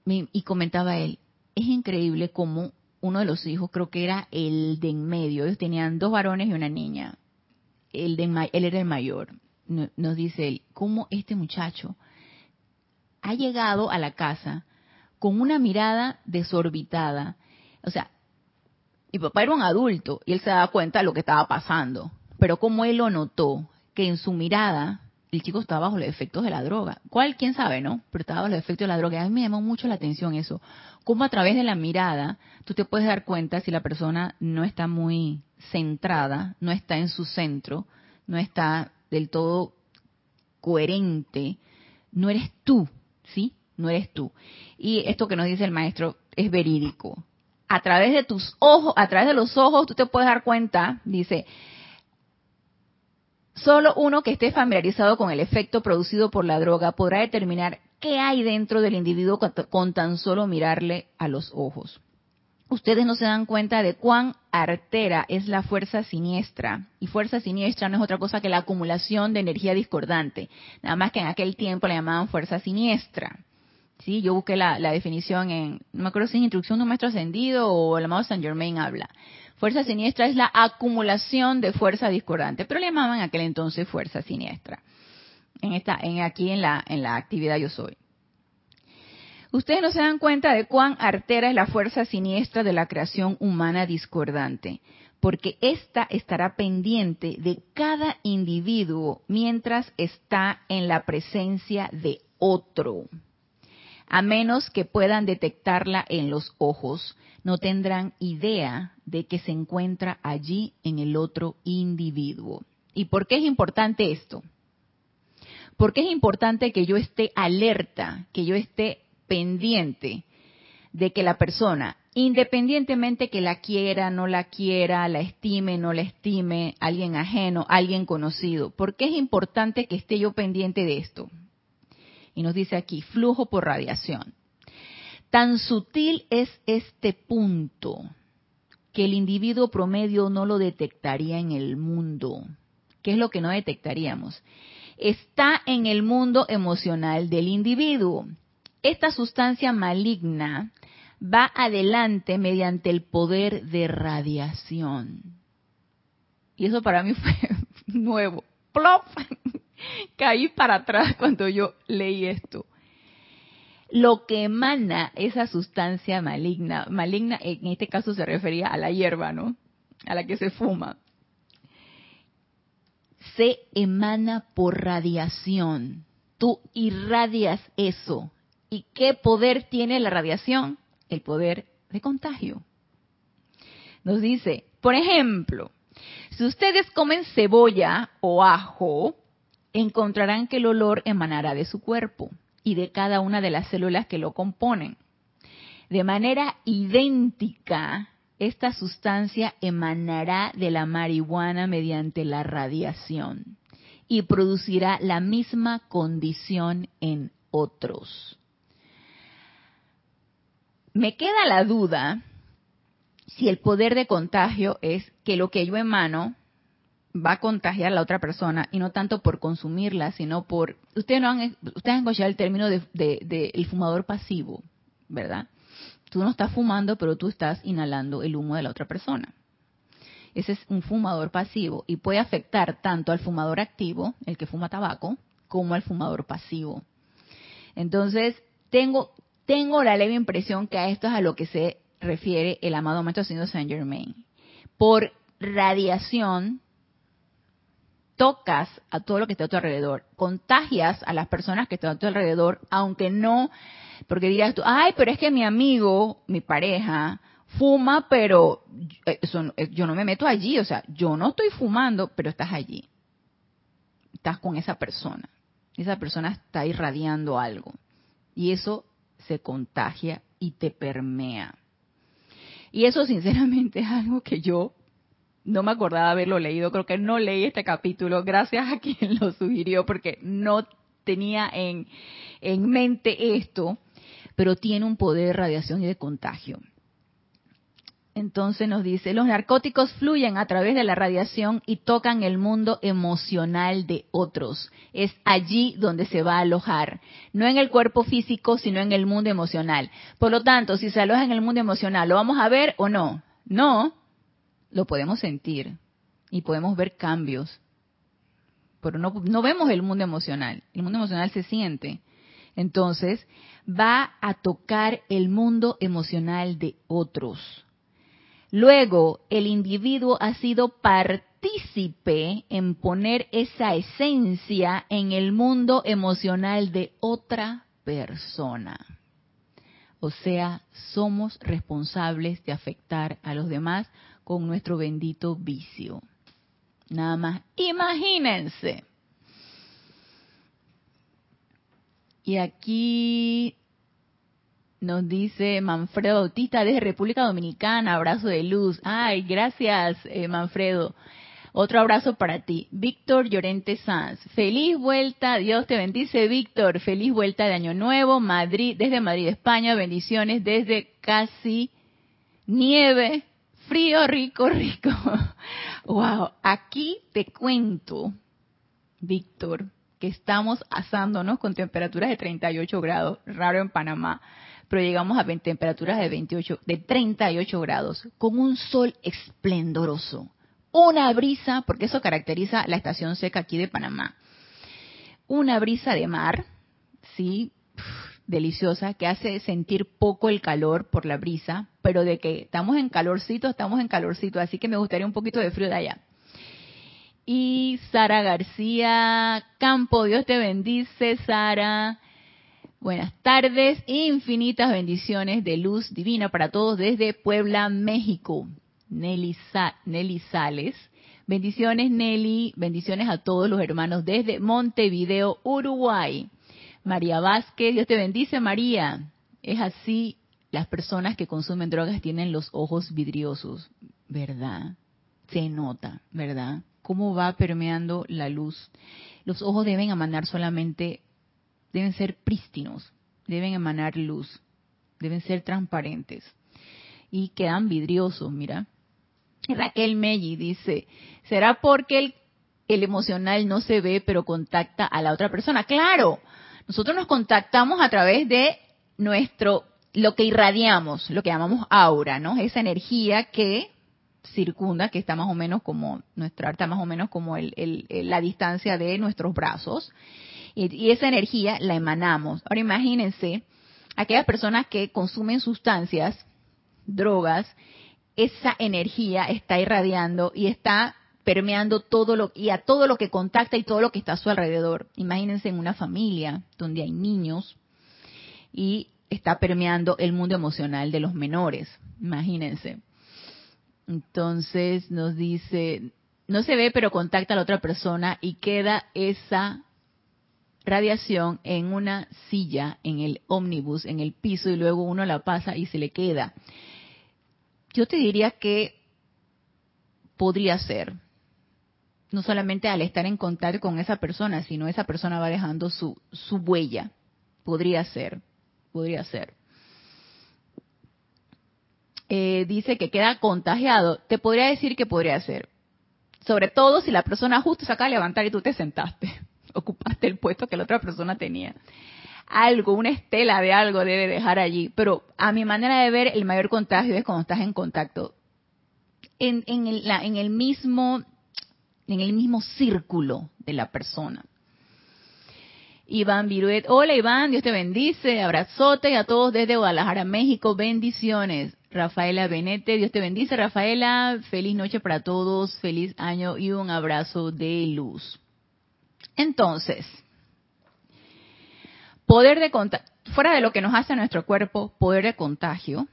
y comentaba él, es increíble cómo uno de los hijos, creo que era el de en medio, ellos tenían dos varones y una niña, el de, él era el mayor, nos dice él, cómo este muchacho ha llegado a la casa con una mirada desorbitada. O sea, mi papá era un adulto y él se daba cuenta de lo que estaba pasando. Pero como él lo notó, que en su mirada el chico estaba bajo los efectos de la droga. ¿Cuál? ¿Quién sabe, no? Pero estaba bajo los efectos de la droga. A mí me llamó mucho la atención eso. Cómo a través de la mirada tú te puedes dar cuenta si la persona no está muy centrada, no está en su centro, no está del todo coherente. No eres tú ¿sí? No eres tú. Y esto que nos dice el maestro es verídico. A través de tus ojos, a través de los ojos, tú te puedes dar cuenta, dice, solo uno que esté familiarizado con el efecto producido por la droga podrá determinar qué hay dentro del individuo con tan solo mirarle a los ojos ustedes no se dan cuenta de cuán artera es la fuerza siniestra. Y fuerza siniestra no es otra cosa que la acumulación de energía discordante. Nada más que en aquel tiempo la llamaban fuerza siniestra. Sí, yo busqué la, definición en, no me acuerdo si es instrucción de un maestro ascendido o el amado Saint Germain habla. Fuerza siniestra es la acumulación de fuerza discordante, pero le llamaban en aquel entonces fuerza siniestra. En esta, en aquí en la, en la actividad yo soy. Ustedes no se dan cuenta de cuán artera es la fuerza siniestra de la creación humana discordante, porque ésta estará pendiente de cada individuo mientras está en la presencia de otro. A menos que puedan detectarla en los ojos, no tendrán idea de que se encuentra allí en el otro individuo. ¿Y por qué es importante esto? Porque es importante que yo esté alerta, que yo esté pendiente de que la persona, independientemente que la quiera, no la quiera, la estime, no la estime, alguien ajeno, alguien conocido, ¿por qué es importante que esté yo pendiente de esto? Y nos dice aquí, flujo por radiación. Tan sutil es este punto que el individuo promedio no lo detectaría en el mundo. ¿Qué es lo que no detectaríamos? Está en el mundo emocional del individuo esta sustancia maligna va adelante mediante el poder de radiación. Y eso para mí *laughs* fue nuevo. ¡Plop! *laughs* Caí para atrás cuando yo leí esto. Lo que emana esa sustancia maligna, maligna en este caso se refería a la hierba, ¿no? A la que se fuma. Se emana por radiación. Tú irradias eso ¿Y qué poder tiene la radiación? El poder de contagio. Nos dice, por ejemplo, si ustedes comen cebolla o ajo, encontrarán que el olor emanará de su cuerpo y de cada una de las células que lo componen. De manera idéntica, esta sustancia emanará de la marihuana mediante la radiación y producirá la misma condición en otros me queda la duda si el poder de contagio es que lo que yo emano va a contagiar a la otra persona y no tanto por consumirla, sino por... Ustedes, no han, ustedes han escuchado el término de, de, el fumador pasivo, ¿verdad? Tú no estás fumando, pero tú estás inhalando el humo de la otra persona. Ese es un fumador pasivo y puede afectar tanto al fumador activo, el que fuma tabaco, como al fumador pasivo. Entonces, tengo, tengo la leve impresión que a esto es a lo que se refiere el amado Maestro Señor Saint Germain. Por radiación, tocas a todo lo que está a tu alrededor, contagias a las personas que están a tu alrededor, aunque no, porque dirás tú, ay, pero es que mi amigo, mi pareja, fuma, pero eh, eh, yo no me meto allí, o sea, yo no estoy fumando, pero estás allí. Estás con esa persona. Esa persona está irradiando algo. Y eso se contagia y te permea. Y eso sinceramente *laughs* es algo que yo no me acordaba haberlo leído, creo que no leí este capítulo, gracias a quien *laughs* lo sugirió, porque no tenía en, en mente esto, pero tiene un poder de radiación y de contagio. Entonces nos dice, los narcóticos fluyen a través de la radiación y tocan el mundo emocional de otros. Es allí donde se va a alojar, no en el cuerpo físico, sino en el mundo emocional. Por lo tanto, si se aloja en el mundo emocional, ¿lo vamos a ver o no? No, lo podemos sentir y podemos ver cambios, pero no, no vemos el mundo emocional. El mundo emocional se siente. Entonces, va a tocar el mundo emocional de otros Luego, el individuo ha sido partícipe en poner esa esencia en el mundo emocional de otra persona. O sea, somos responsables de afectar a los demás con nuestro bendito vicio. Nada más, imagínense. Y aquí nos dice Manfredo Bautista desde República Dominicana, abrazo de luz. Ay, gracias eh, Manfredo. Otro abrazo para ti. Víctor Llorente Sanz. Feliz vuelta. Dios te bendice, Víctor. Feliz vuelta de Año Nuevo. Madrid, desde Madrid, España. Bendiciones desde casi nieve. Frío, rico, rico. *laughs* Wow. Aquí te cuento, Víctor, que estamos asándonos con temperaturas de 38 grados. Raro en Panamá pero llegamos a temperaturas de 28, de 38 grados, con un sol esplendoroso, una brisa, porque eso caracteriza la estación seca aquí de Panamá, una brisa de mar, sí, deliciosa, que hace sentir poco el calor por la brisa, pero de que estamos en calorcito, estamos en calorcito, así que me gustaría un poquito de frío de allá. Y Sara García Campo, Dios te bendice, Sara. Buenas tardes, infinitas bendiciones de luz divina para todos desde Puebla, México. Nelly, Nelly Sales. Bendiciones Nelly, bendiciones a todos los hermanos desde Montevideo, Uruguay. María Vázquez, Dios te bendice María. Es así, las personas que consumen drogas tienen los ojos vidriosos, ¿verdad? Se nota, ¿verdad? Cómo va permeando la luz. Los ojos deben emanar solamente deben ser prístinos, deben emanar luz, deben ser transparentes y quedan vidriosos, mira. Raquel Melli dice, ¿será porque el, el emocional no se ve pero contacta a la otra persona? Claro, nosotros nos contactamos a través de nuestro, lo que irradiamos, lo que llamamos aura, ¿no? Esa energía que circunda, que está más o menos como, nuestra está más o menos como el, el, la distancia de nuestros brazos y, esa energía la emanamos. Ahora imagínense aquellas personas que consumen sustancias, drogas, esa energía está irradiando y está permeando todo lo y a todo lo que contacta y todo lo que está a su alrededor. Imagínense en una familia donde hay niños y está permeando el mundo emocional de los menores. Imagínense. Entonces nos dice, no se ve pero contacta a la otra persona y queda esa radiación en una silla, en el ómnibus, en el piso, y luego uno la pasa y se le queda. Yo te diría que podría ser, no solamente al estar en contacto con esa persona, sino esa persona va dejando su, su huella. Podría ser, podría ser. Eh, dice que queda contagiado, te podría decir que podría ser. Sobre todo si la persona justo se acaba de levantar y tú te sentaste, *laughs* ocupaste el puesto que la otra persona tenía. Algo, una estela de algo debe dejar allí. Pero a mi manera de ver, el mayor contagio es cuando estás en contacto. En, en, el, en el mismo en el mismo círculo de la persona. Iván Viruet, hola Iván, Dios te bendice, abrazote a todos desde Guadalajara, México, bendiciones. Rafaela Benete, Dios te bendice, Rafaela, feliz noche para todos, feliz año y un abrazo de luz. Entonces, poder de contagio, fuera de lo que nos hace a nuestro cuerpo, poder de contagio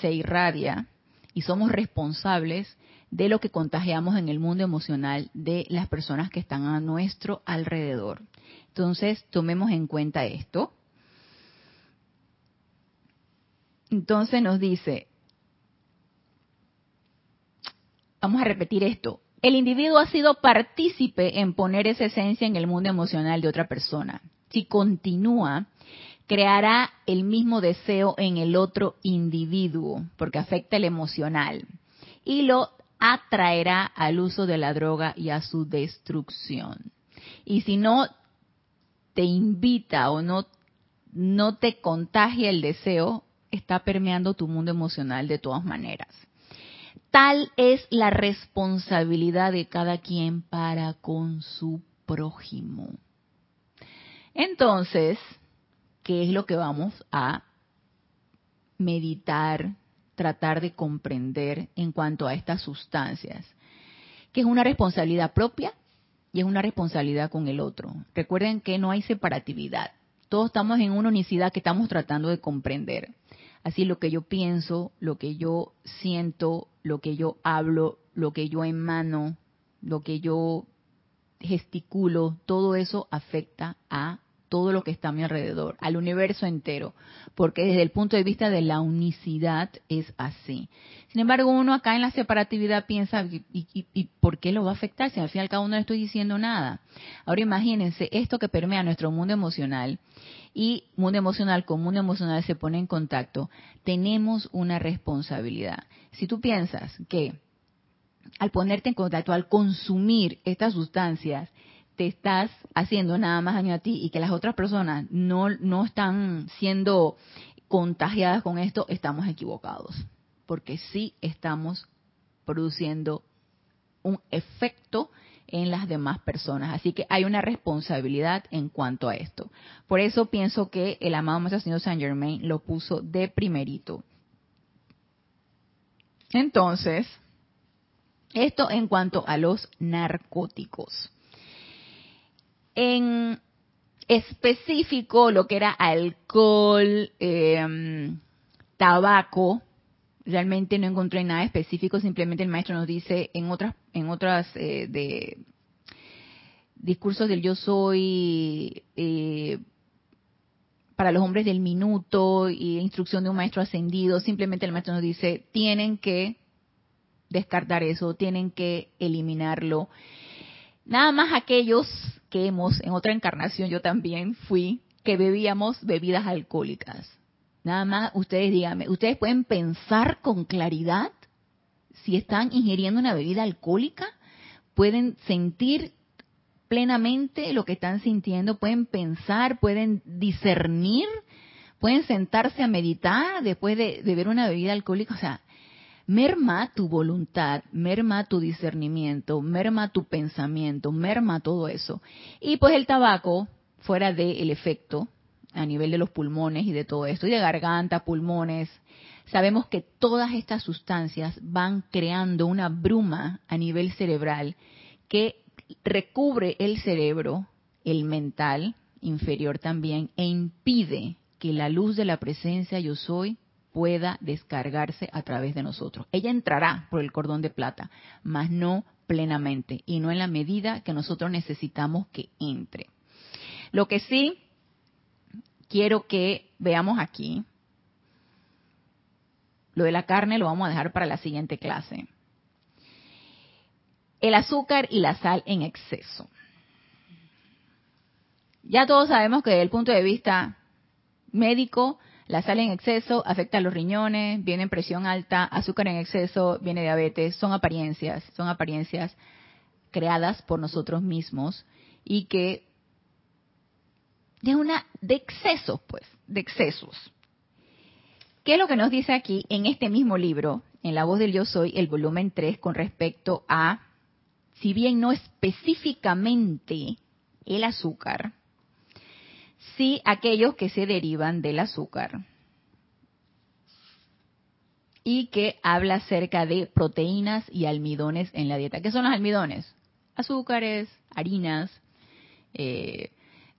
se irradia y somos responsables de lo que contagiamos en el mundo emocional de las personas que están a nuestro alrededor. Entonces, tomemos en cuenta esto. Entonces nos dice, vamos a repetir esto, el individuo ha sido partícipe en poner esa esencia en el mundo emocional de otra persona. Si continúa, creará el mismo deseo en el otro individuo, porque afecta el emocional, y lo atraerá al uso de la droga y a su destrucción. Y si no te invita o no, no te contagia el deseo, está permeando tu mundo emocional de todas maneras. Tal es la responsabilidad de cada quien para con su prójimo. Entonces, ¿qué es lo que vamos a meditar, tratar de comprender en cuanto a estas sustancias, que es una responsabilidad propia y es una responsabilidad con el otro. Recuerden que no hay separatividad. Todos estamos en una unicidad que estamos tratando de comprender. Así lo que yo pienso, lo que yo siento, lo que yo hablo, lo que yo emano, lo que yo gesticulo, todo eso afecta a todo lo que está a mi alrededor, al universo entero, porque desde el punto de vista de la unicidad es así. Sin embargo, uno acá en la separatividad piensa, ¿y, por qué lo va a afectar? Si al fin y al cabo no le estoy diciendo nada. Ahora imagínense, esto que permea nuestro mundo emocional y mundo emocional con mundo emocional se pone en contacto, tenemos una responsabilidad. Si tú piensas que al ponerte en contacto, al consumir estas sustancias, te estás haciendo nada más daño a ti y que las otras personas no, no están siendo contagiadas con esto, estamos equivocados. Porque sí estamos produciendo un efecto en las demás personas. Así que hay una responsabilidad en cuanto a esto. Por eso pienso que el amado Maestro Señor Saint Germain lo puso de primerito. Entonces, esto en cuanto a los narcóticos en específico lo que era alcohol, em, tabaco, realmente no encontré nada específico, simplemente el maestro nos dice en otras, en otras eh, de discursos del yo soy, eh, para los hombres del minuto y instrucción de un maestro ascendido, simplemente el maestro nos dice, tienen que descartar eso, tienen que eliminarlo. Nada más aquellos que hemos, en otra encarnación yo también fui, que bebíamos bebidas alcohólicas. Nada más ustedes díganme, ¿ustedes pueden pensar con claridad si están ingiriendo una bebida alcohólica? ¿Pueden sentir plenamente lo que están sintiendo? ¿Pueden pensar? ¿Pueden discernir? ¿Pueden sentarse a meditar después de beber una bebida alcohólica? O sea, merma tu voluntad, merma tu discernimiento, merma tu pensamiento, merma todo eso. Y pues el tabaco, fuera del efecto a nivel de los pulmones y de todo esto, y de garganta, pulmones, sabemos que todas estas sustancias van creando una bruma a nivel cerebral que recubre el cerebro, el mental inferior también, e impide que la luz de la presencia yo soy pueda descargarse a través de nosotros. Ella entrará por el cordón de plata, mas no plenamente y no en la medida que nosotros necesitamos que entre. Lo que sí quiero que veamos aquí, lo de la carne lo vamos a dejar para la siguiente clase. El azúcar y la sal en exceso. Ya todos sabemos que desde el punto de vista médico, La sal en exceso afecta a los riñones, viene presión alta, azúcar en exceso, viene diabetes, son apariencias, son apariencias creadas por nosotros mismos y que de una de excesos, pues, de excesos. ¿Qué es lo que nos dice aquí en este mismo libro, en La voz del yo soy, el volumen 3, con respecto a, si bien no específicamente el azúcar, sí aquellos que se derivan del azúcar? Y que habla acerca de proteínas y almidones en la dieta. ¿Qué son los almidones? Azúcares, harinas, eh,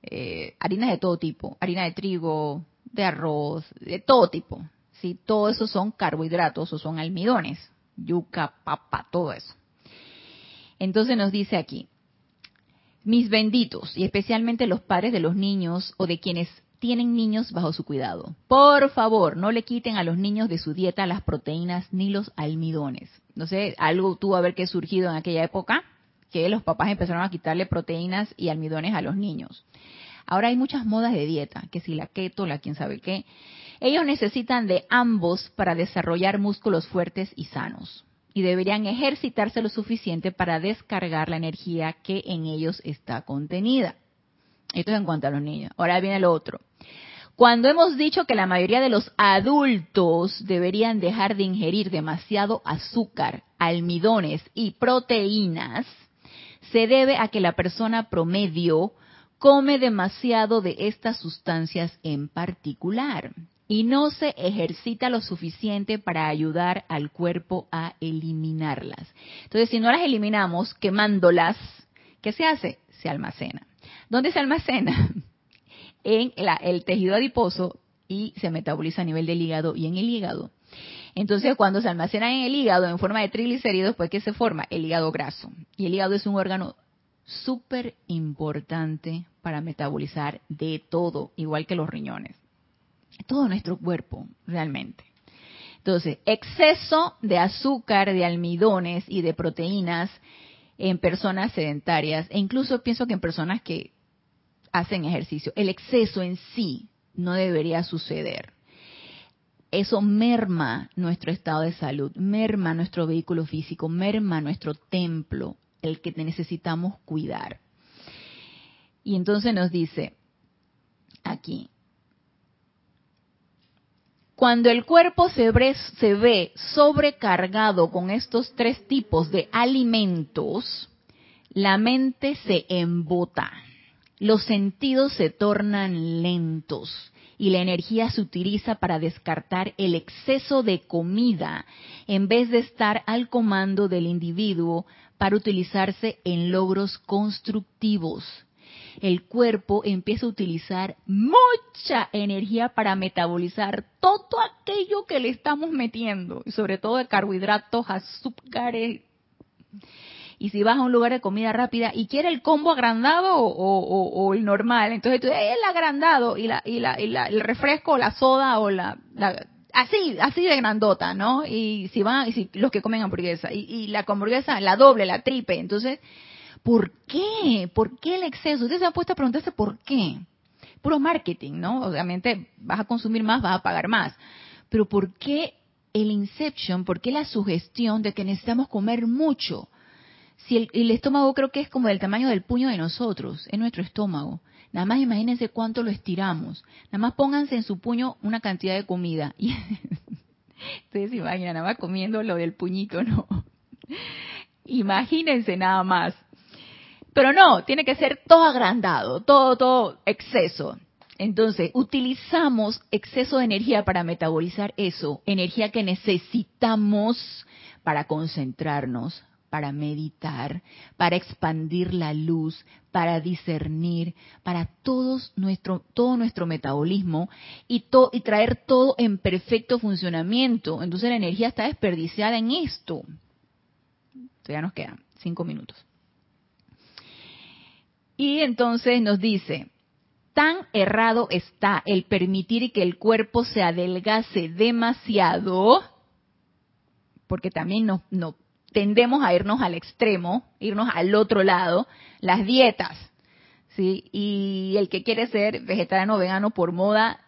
eh, harinas de todo tipo, harina de trigo, de arroz, de todo tipo. ¿sí? Todo eso son carbohidratos o son almidones, yuca, papa, todo eso. Entonces nos dice aquí, mis benditos, y especialmente los padres de los niños o de quienes tienen niños bajo su cuidado. Por favor, no le quiten a los niños de su dieta las proteínas ni los almidones. No sé, algo tuvo a ver que surgido en aquella época, que los papás empezaron a quitarle proteínas y almidones a los niños. Ahora hay muchas modas de dieta, que si la keto, la quién sabe qué. Ellos necesitan de ambos para desarrollar músculos fuertes y sanos. Y deberían ejercitarse lo suficiente para descargar la energía que en ellos está contenida. Esto es en cuanto a los niños. Ahora viene lo otro. Cuando hemos dicho que la mayoría de los adultos deberían dejar de ingerir demasiado azúcar, almidones y proteínas, se debe a que la persona promedio come demasiado de estas sustancias en particular y no se ejercita lo suficiente para ayudar al cuerpo a eliminarlas. Entonces, si no las eliminamos quemándolas, ¿qué se hace? Se almacena. ¿Dónde se almacena? *laughs* En el tejido adiposo y se metaboliza a nivel del hígado y en el hígado. Entonces, cuando se almacena en el hígado en forma de triglicéridos, pues ¿qué se forma? El hígado graso. Y el hígado es un órgano súper importante para metabolizar de todo, igual que los riñones. Todo nuestro cuerpo, realmente. Entonces, exceso de azúcar, de almidones y de proteínas en personas sedentarias, e incluso pienso que en personas que hacen ejercicio, el exceso en sí no debería suceder. Eso merma nuestro estado de salud, merma nuestro vehículo físico, merma nuestro templo, el que necesitamos cuidar. Y entonces nos dice aquí, cuando el cuerpo se ve, sobrecargado con estos tres tipos de alimentos, la mente se embota, los sentidos se tornan lentos y la energía se utiliza para descartar el exceso de comida en vez de estar al comando del individuo para utilizarse en logros constructivos. El cuerpo empieza a utilizar mucha energía para metabolizar todo aquello que le estamos metiendo, y sobre todo de carbohidratos, azúcares. Y si vas a un lugar de comida rápida y quiere el combo agrandado o, el normal, entonces tú el agrandado y, la, y, la, el refresco, la soda o la así, así de grandota, ¿no? Y si van, y si los que comen hamburguesa, y, la hamburguesa, la doble, la triple, entonces, ¿por qué? ¿Por qué el exceso? Ustedes se han puesto a preguntarse por qué. Puro marketing, ¿no? Obviamente vas a consumir más, vas a pagar más. Pero ¿por qué el inception? ¿Por qué la sugestión de que necesitamos comer mucho? Si el, estómago creo que es como del tamaño del puño de nosotros, es nuestro estómago. Nada más imagínense cuánto lo estiramos. Nada más pónganse en su puño una cantidad de comida. Y *laughs* ustedes imaginan, nada más comiendo lo del puñito, no. *laughs* Imagínense nada más. Pero no, tiene que ser todo agrandado, todo, todo exceso. Entonces, utilizamos exceso de energía para metabolizar eso, energía que necesitamos para concentrarnos, para meditar, para expandir la luz, para discernir, para todos nuestro, todo nuestro metabolismo y, traer todo en perfecto funcionamiento. Entonces la energía está desperdiciada en esto. ya nos quedan cinco minutos. Y entonces nos dice, tan errado está el permitir que el cuerpo se adelgase demasiado, porque también nos, tendemos a irnos al extremo, irnos al otro lado, las dietas, ¿sí? Y el que quiere ser vegetariano o vegano por moda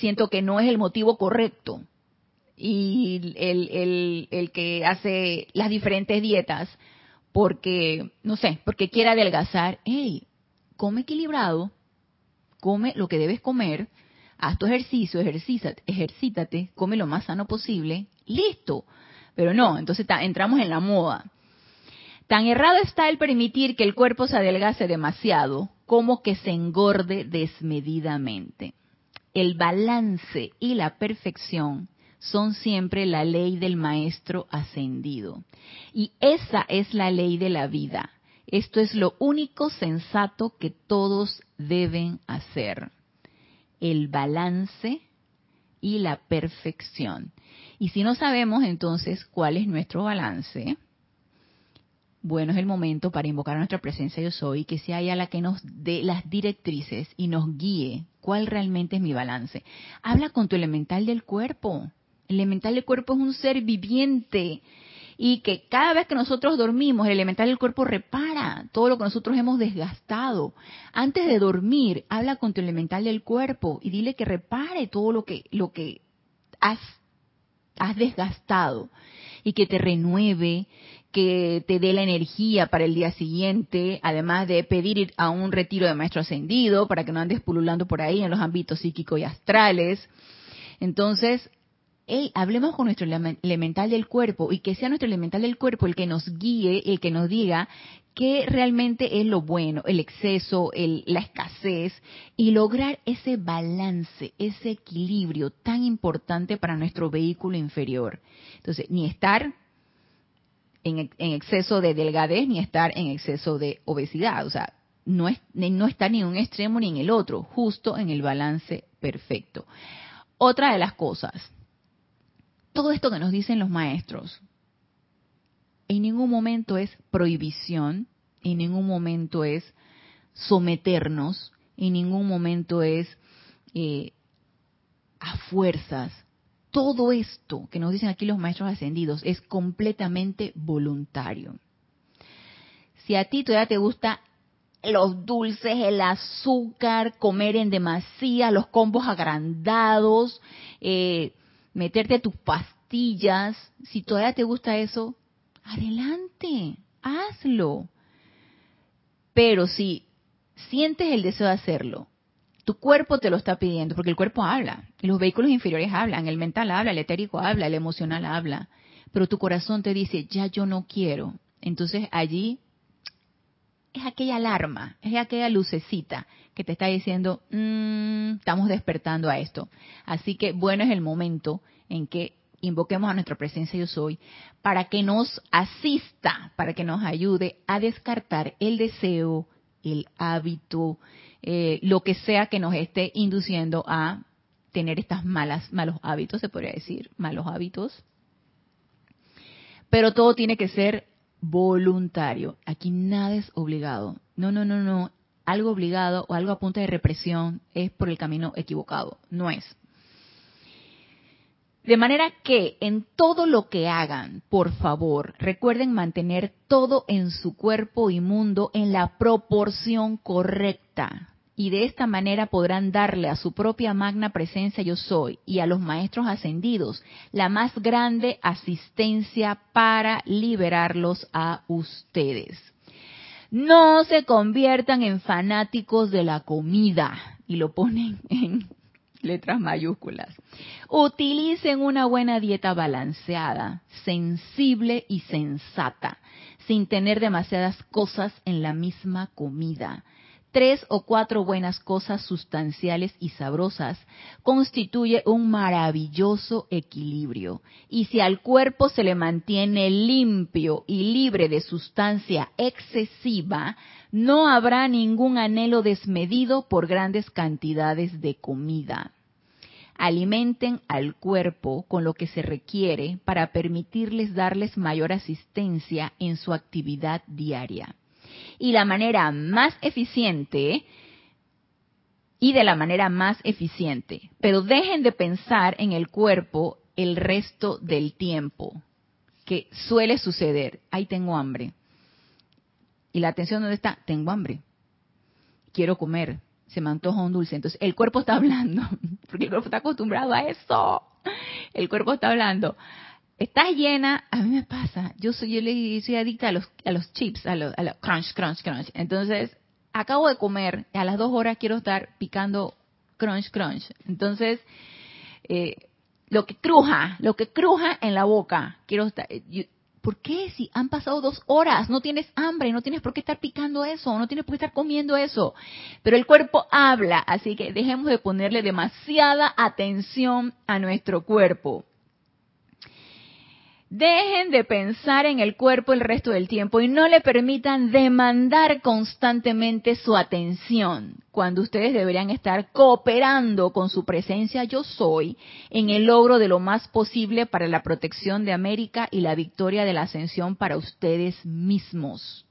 siento que no es el motivo correcto. Y el, el que hace las diferentes dietas porque, no sé, porque quiere adelgazar, hey, come equilibrado, come lo que debes comer, haz tu ejercicio, ejercítate, ejercítate, come lo más sano posible, listo. Pero no, entonces entramos en la moda. Tan errado está el permitir que el cuerpo se adelgace demasiado como que se engorde desmedidamente. El balance y la perfección son siempre la ley del maestro ascendido. Y esa es la ley de la vida. Esto es lo único sensato que todos deben hacer. El balance y la perfección. Y si no sabemos entonces cuál es nuestro balance, bueno, es el momento para invocar nuestra presencia yo soy, que sea ella la que nos dé las directrices y nos guíe cuál realmente es mi balance. Habla con tu elemental del cuerpo. El elemental del cuerpo es un ser viviente y que cada vez que nosotros dormimos, el elemental del cuerpo repara todo lo que nosotros hemos desgastado. Antes de dormir, habla con tu elemental del cuerpo y dile que repare todo lo que, lo que has, has desgastado y que te renueve, que te dé la energía para el día siguiente, además de pedir a un retiro de maestro ascendido para que no andes pululando por ahí en los ámbitos psíquicos y astrales. Entonces, hablemos con nuestro elemental del cuerpo y que sea nuestro elemental del cuerpo el que nos guíe, el que nos diga qué realmente es lo bueno, el exceso, la escasez y lograr ese balance, ese equilibrio tan importante para nuestro vehículo inferior. Entonces, ni estar en, exceso de delgadez ni estar en exceso de obesidad, o sea, no, es, no estar ni en un extremo ni en el otro, justo en el balance perfecto. Otra de las cosas, todo esto que nos dicen los maestros, en ningún momento es prohibición, en ningún momento es someternos, en ningún momento es eh, a fuerzas. Todo esto que nos dicen aquí los maestros ascendidos es completamente voluntario. Si a ti todavía te gusta los dulces, el azúcar, comer en demasía, los combos agrandados, eh, meterte tus pastillas, si todavía te gusta eso, adelante, hazlo. Pero si sientes el deseo de hacerlo, tu cuerpo te lo está pidiendo, porque el cuerpo habla, los vehículos inferiores hablan, el mental habla, el etérico habla, el emocional habla, pero tu corazón te dice, ya yo no quiero. Entonces allí es aquella alarma, es aquella lucecita que te está diciendo, mm, estamos despertando a esto. Así que bueno es el momento en que invoquemos a nuestra presencia yo soy para que nos asista, para que nos ayude a descartar el deseo, el hábito, eh, lo que sea que nos esté induciendo a tener estas malas, malos hábitos, se podría decir, malos hábitos. Pero todo tiene que ser voluntario. Aquí nada es obligado. No, no, no, no algo obligado o algo a punta de represión es por el camino equivocado. No es. De manera que en todo lo que hagan, por favor, recuerden mantener todo en su cuerpo y mundo en la proporción correcta. Y de esta manera podrán darle a su propia magna presencia yo soy y a los maestros ascendidos la más grande asistencia para liberarlos a ustedes. No se conviertan en fanáticos de la comida. Y lo ponen en letras mayúsculas. Utilicen una buena dieta balanceada, sensible y sensata, sin tener demasiadas cosas en la misma comida tres o cuatro buenas cosas sustanciales y sabrosas constituye un maravilloso equilibrio. Y si al cuerpo se le mantiene limpio y libre de sustancia excesiva, no habrá ningún anhelo desmedido por grandes cantidades de comida. Alimenten al cuerpo con lo que se requiere para permitirles darles mayor asistencia en su actividad diaria y la manera más eficiente y de la manera más eficiente. Pero dejen de pensar en el cuerpo el resto del tiempo, que suele suceder. Ahí tengo hambre. ¿Y la atención dónde está? Tengo hambre. Quiero comer. se me antoja un dulce. Entonces el cuerpo está hablando, *laughs* porque el cuerpo está acostumbrado a eso. El cuerpo está hablando. Estás llena, a mí me pasa, yo soy, yo le soy adicta a los, a los chips, a los, a los crunch, crunch, crunch. Entonces, acabo de comer, a las dos horas quiero estar picando crunch, crunch. Entonces, eh, lo que cruja, lo que cruja en la boca, quiero estar, ¿Por qué? Si han pasado dos horas, no tienes hambre, no tienes por qué estar picando eso, no tienes por qué estar comiendo eso. Pero el cuerpo habla, así que dejemos de ponerle demasiada atención a nuestro cuerpo. Dejen de pensar en el cuerpo el resto del tiempo y no le permitan demandar constantemente su atención, cuando ustedes deberían estar cooperando con su presencia yo soy en el logro de lo más posible para la protección de América y la victoria de la ascensión para ustedes mismos.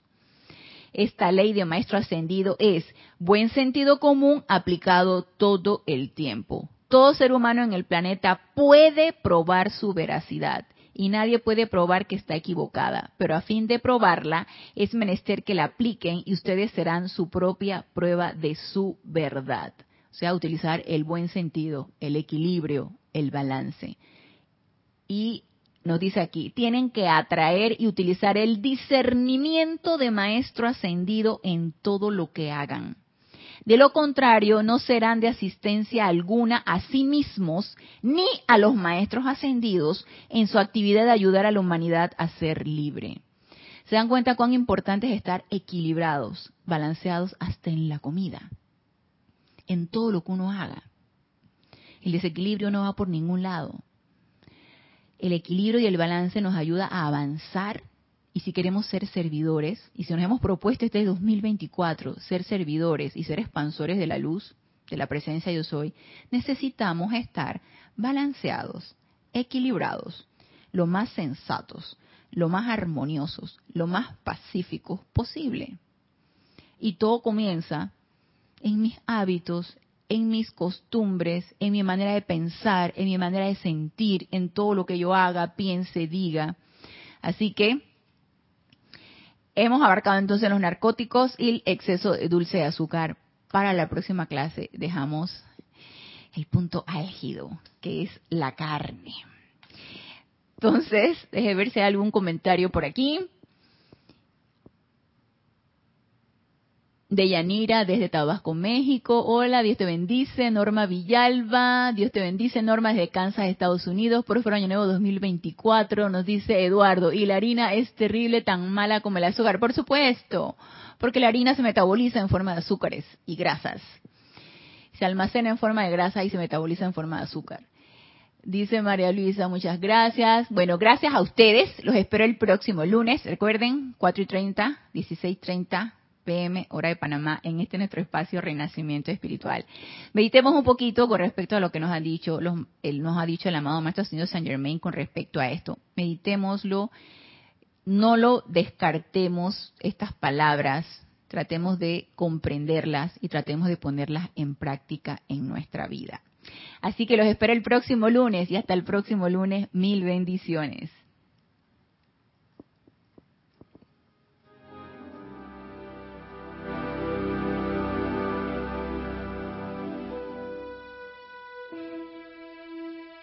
Esta ley de maestro ascendido es buen sentido común aplicado todo el tiempo. Todo ser humano en el planeta puede probar su veracidad y nadie puede probar que está equivocada, pero a fin de probarla es menester que la apliquen y ustedes serán su propia prueba de su verdad. O sea, utilizar el buen sentido, el equilibrio, el balance. Y nos dice aquí, tienen que atraer y utilizar el discernimiento de maestro ascendido en todo lo que hagan. De lo contrario, no serán de asistencia alguna a sí mismos ni a los maestros ascendidos en su actividad de ayudar a la humanidad a ser libre. Se dan cuenta cuán importante es estar equilibrados, balanceados hasta en la comida, en todo lo que uno haga. El desequilibrio no va por ningún lado. El equilibrio y el balance nos ayuda a avanzar y si queremos ser servidores, y si nos hemos propuesto este 2024 ser servidores y ser expansores de la luz, de la presencia yo soy, necesitamos estar balanceados, equilibrados, lo más sensatos, lo más armoniosos, lo más pacíficos posible. Y todo comienza en mis hábitos, en mis costumbres, en mi manera de pensar, en mi manera de sentir, en todo lo que yo haga, piense, diga. Así que Hemos abarcado entonces los narcóticos y el exceso de dulce de azúcar. Para la próxima clase dejamos el punto álgido, que es la carne. Entonces, deje ver si hay algún comentario por aquí. De Yanira desde Tabasco, México. Hola, Dios te bendice. Norma Villalba, Dios te bendice. Norma desde Kansas, Estados Unidos. Próspero Año Nuevo 2024, nos dice Eduardo. Y la harina es terrible, tan mala como el azúcar. Por supuesto, porque la harina se metaboliza en forma de azúcares y grasas. Se almacena en forma de grasa y se metaboliza en forma de azúcar. Dice María Luisa, muchas gracias. Bueno, gracias a ustedes. Los espero el próximo lunes. Recuerden, 4 y 30, 16 30 pm, hora de Panamá, en este nuestro espacio Renacimiento Espiritual. Meditemos un poquito con respecto a lo que nos ha dicho, él nos ha dicho el amado Maestro Señor Saint Germain con respecto a esto. Meditémoslo, no lo descartemos estas palabras, tratemos de comprenderlas y tratemos de ponerlas en práctica en nuestra vida. Así que los espero el próximo lunes y hasta el próximo lunes, mil bendiciones.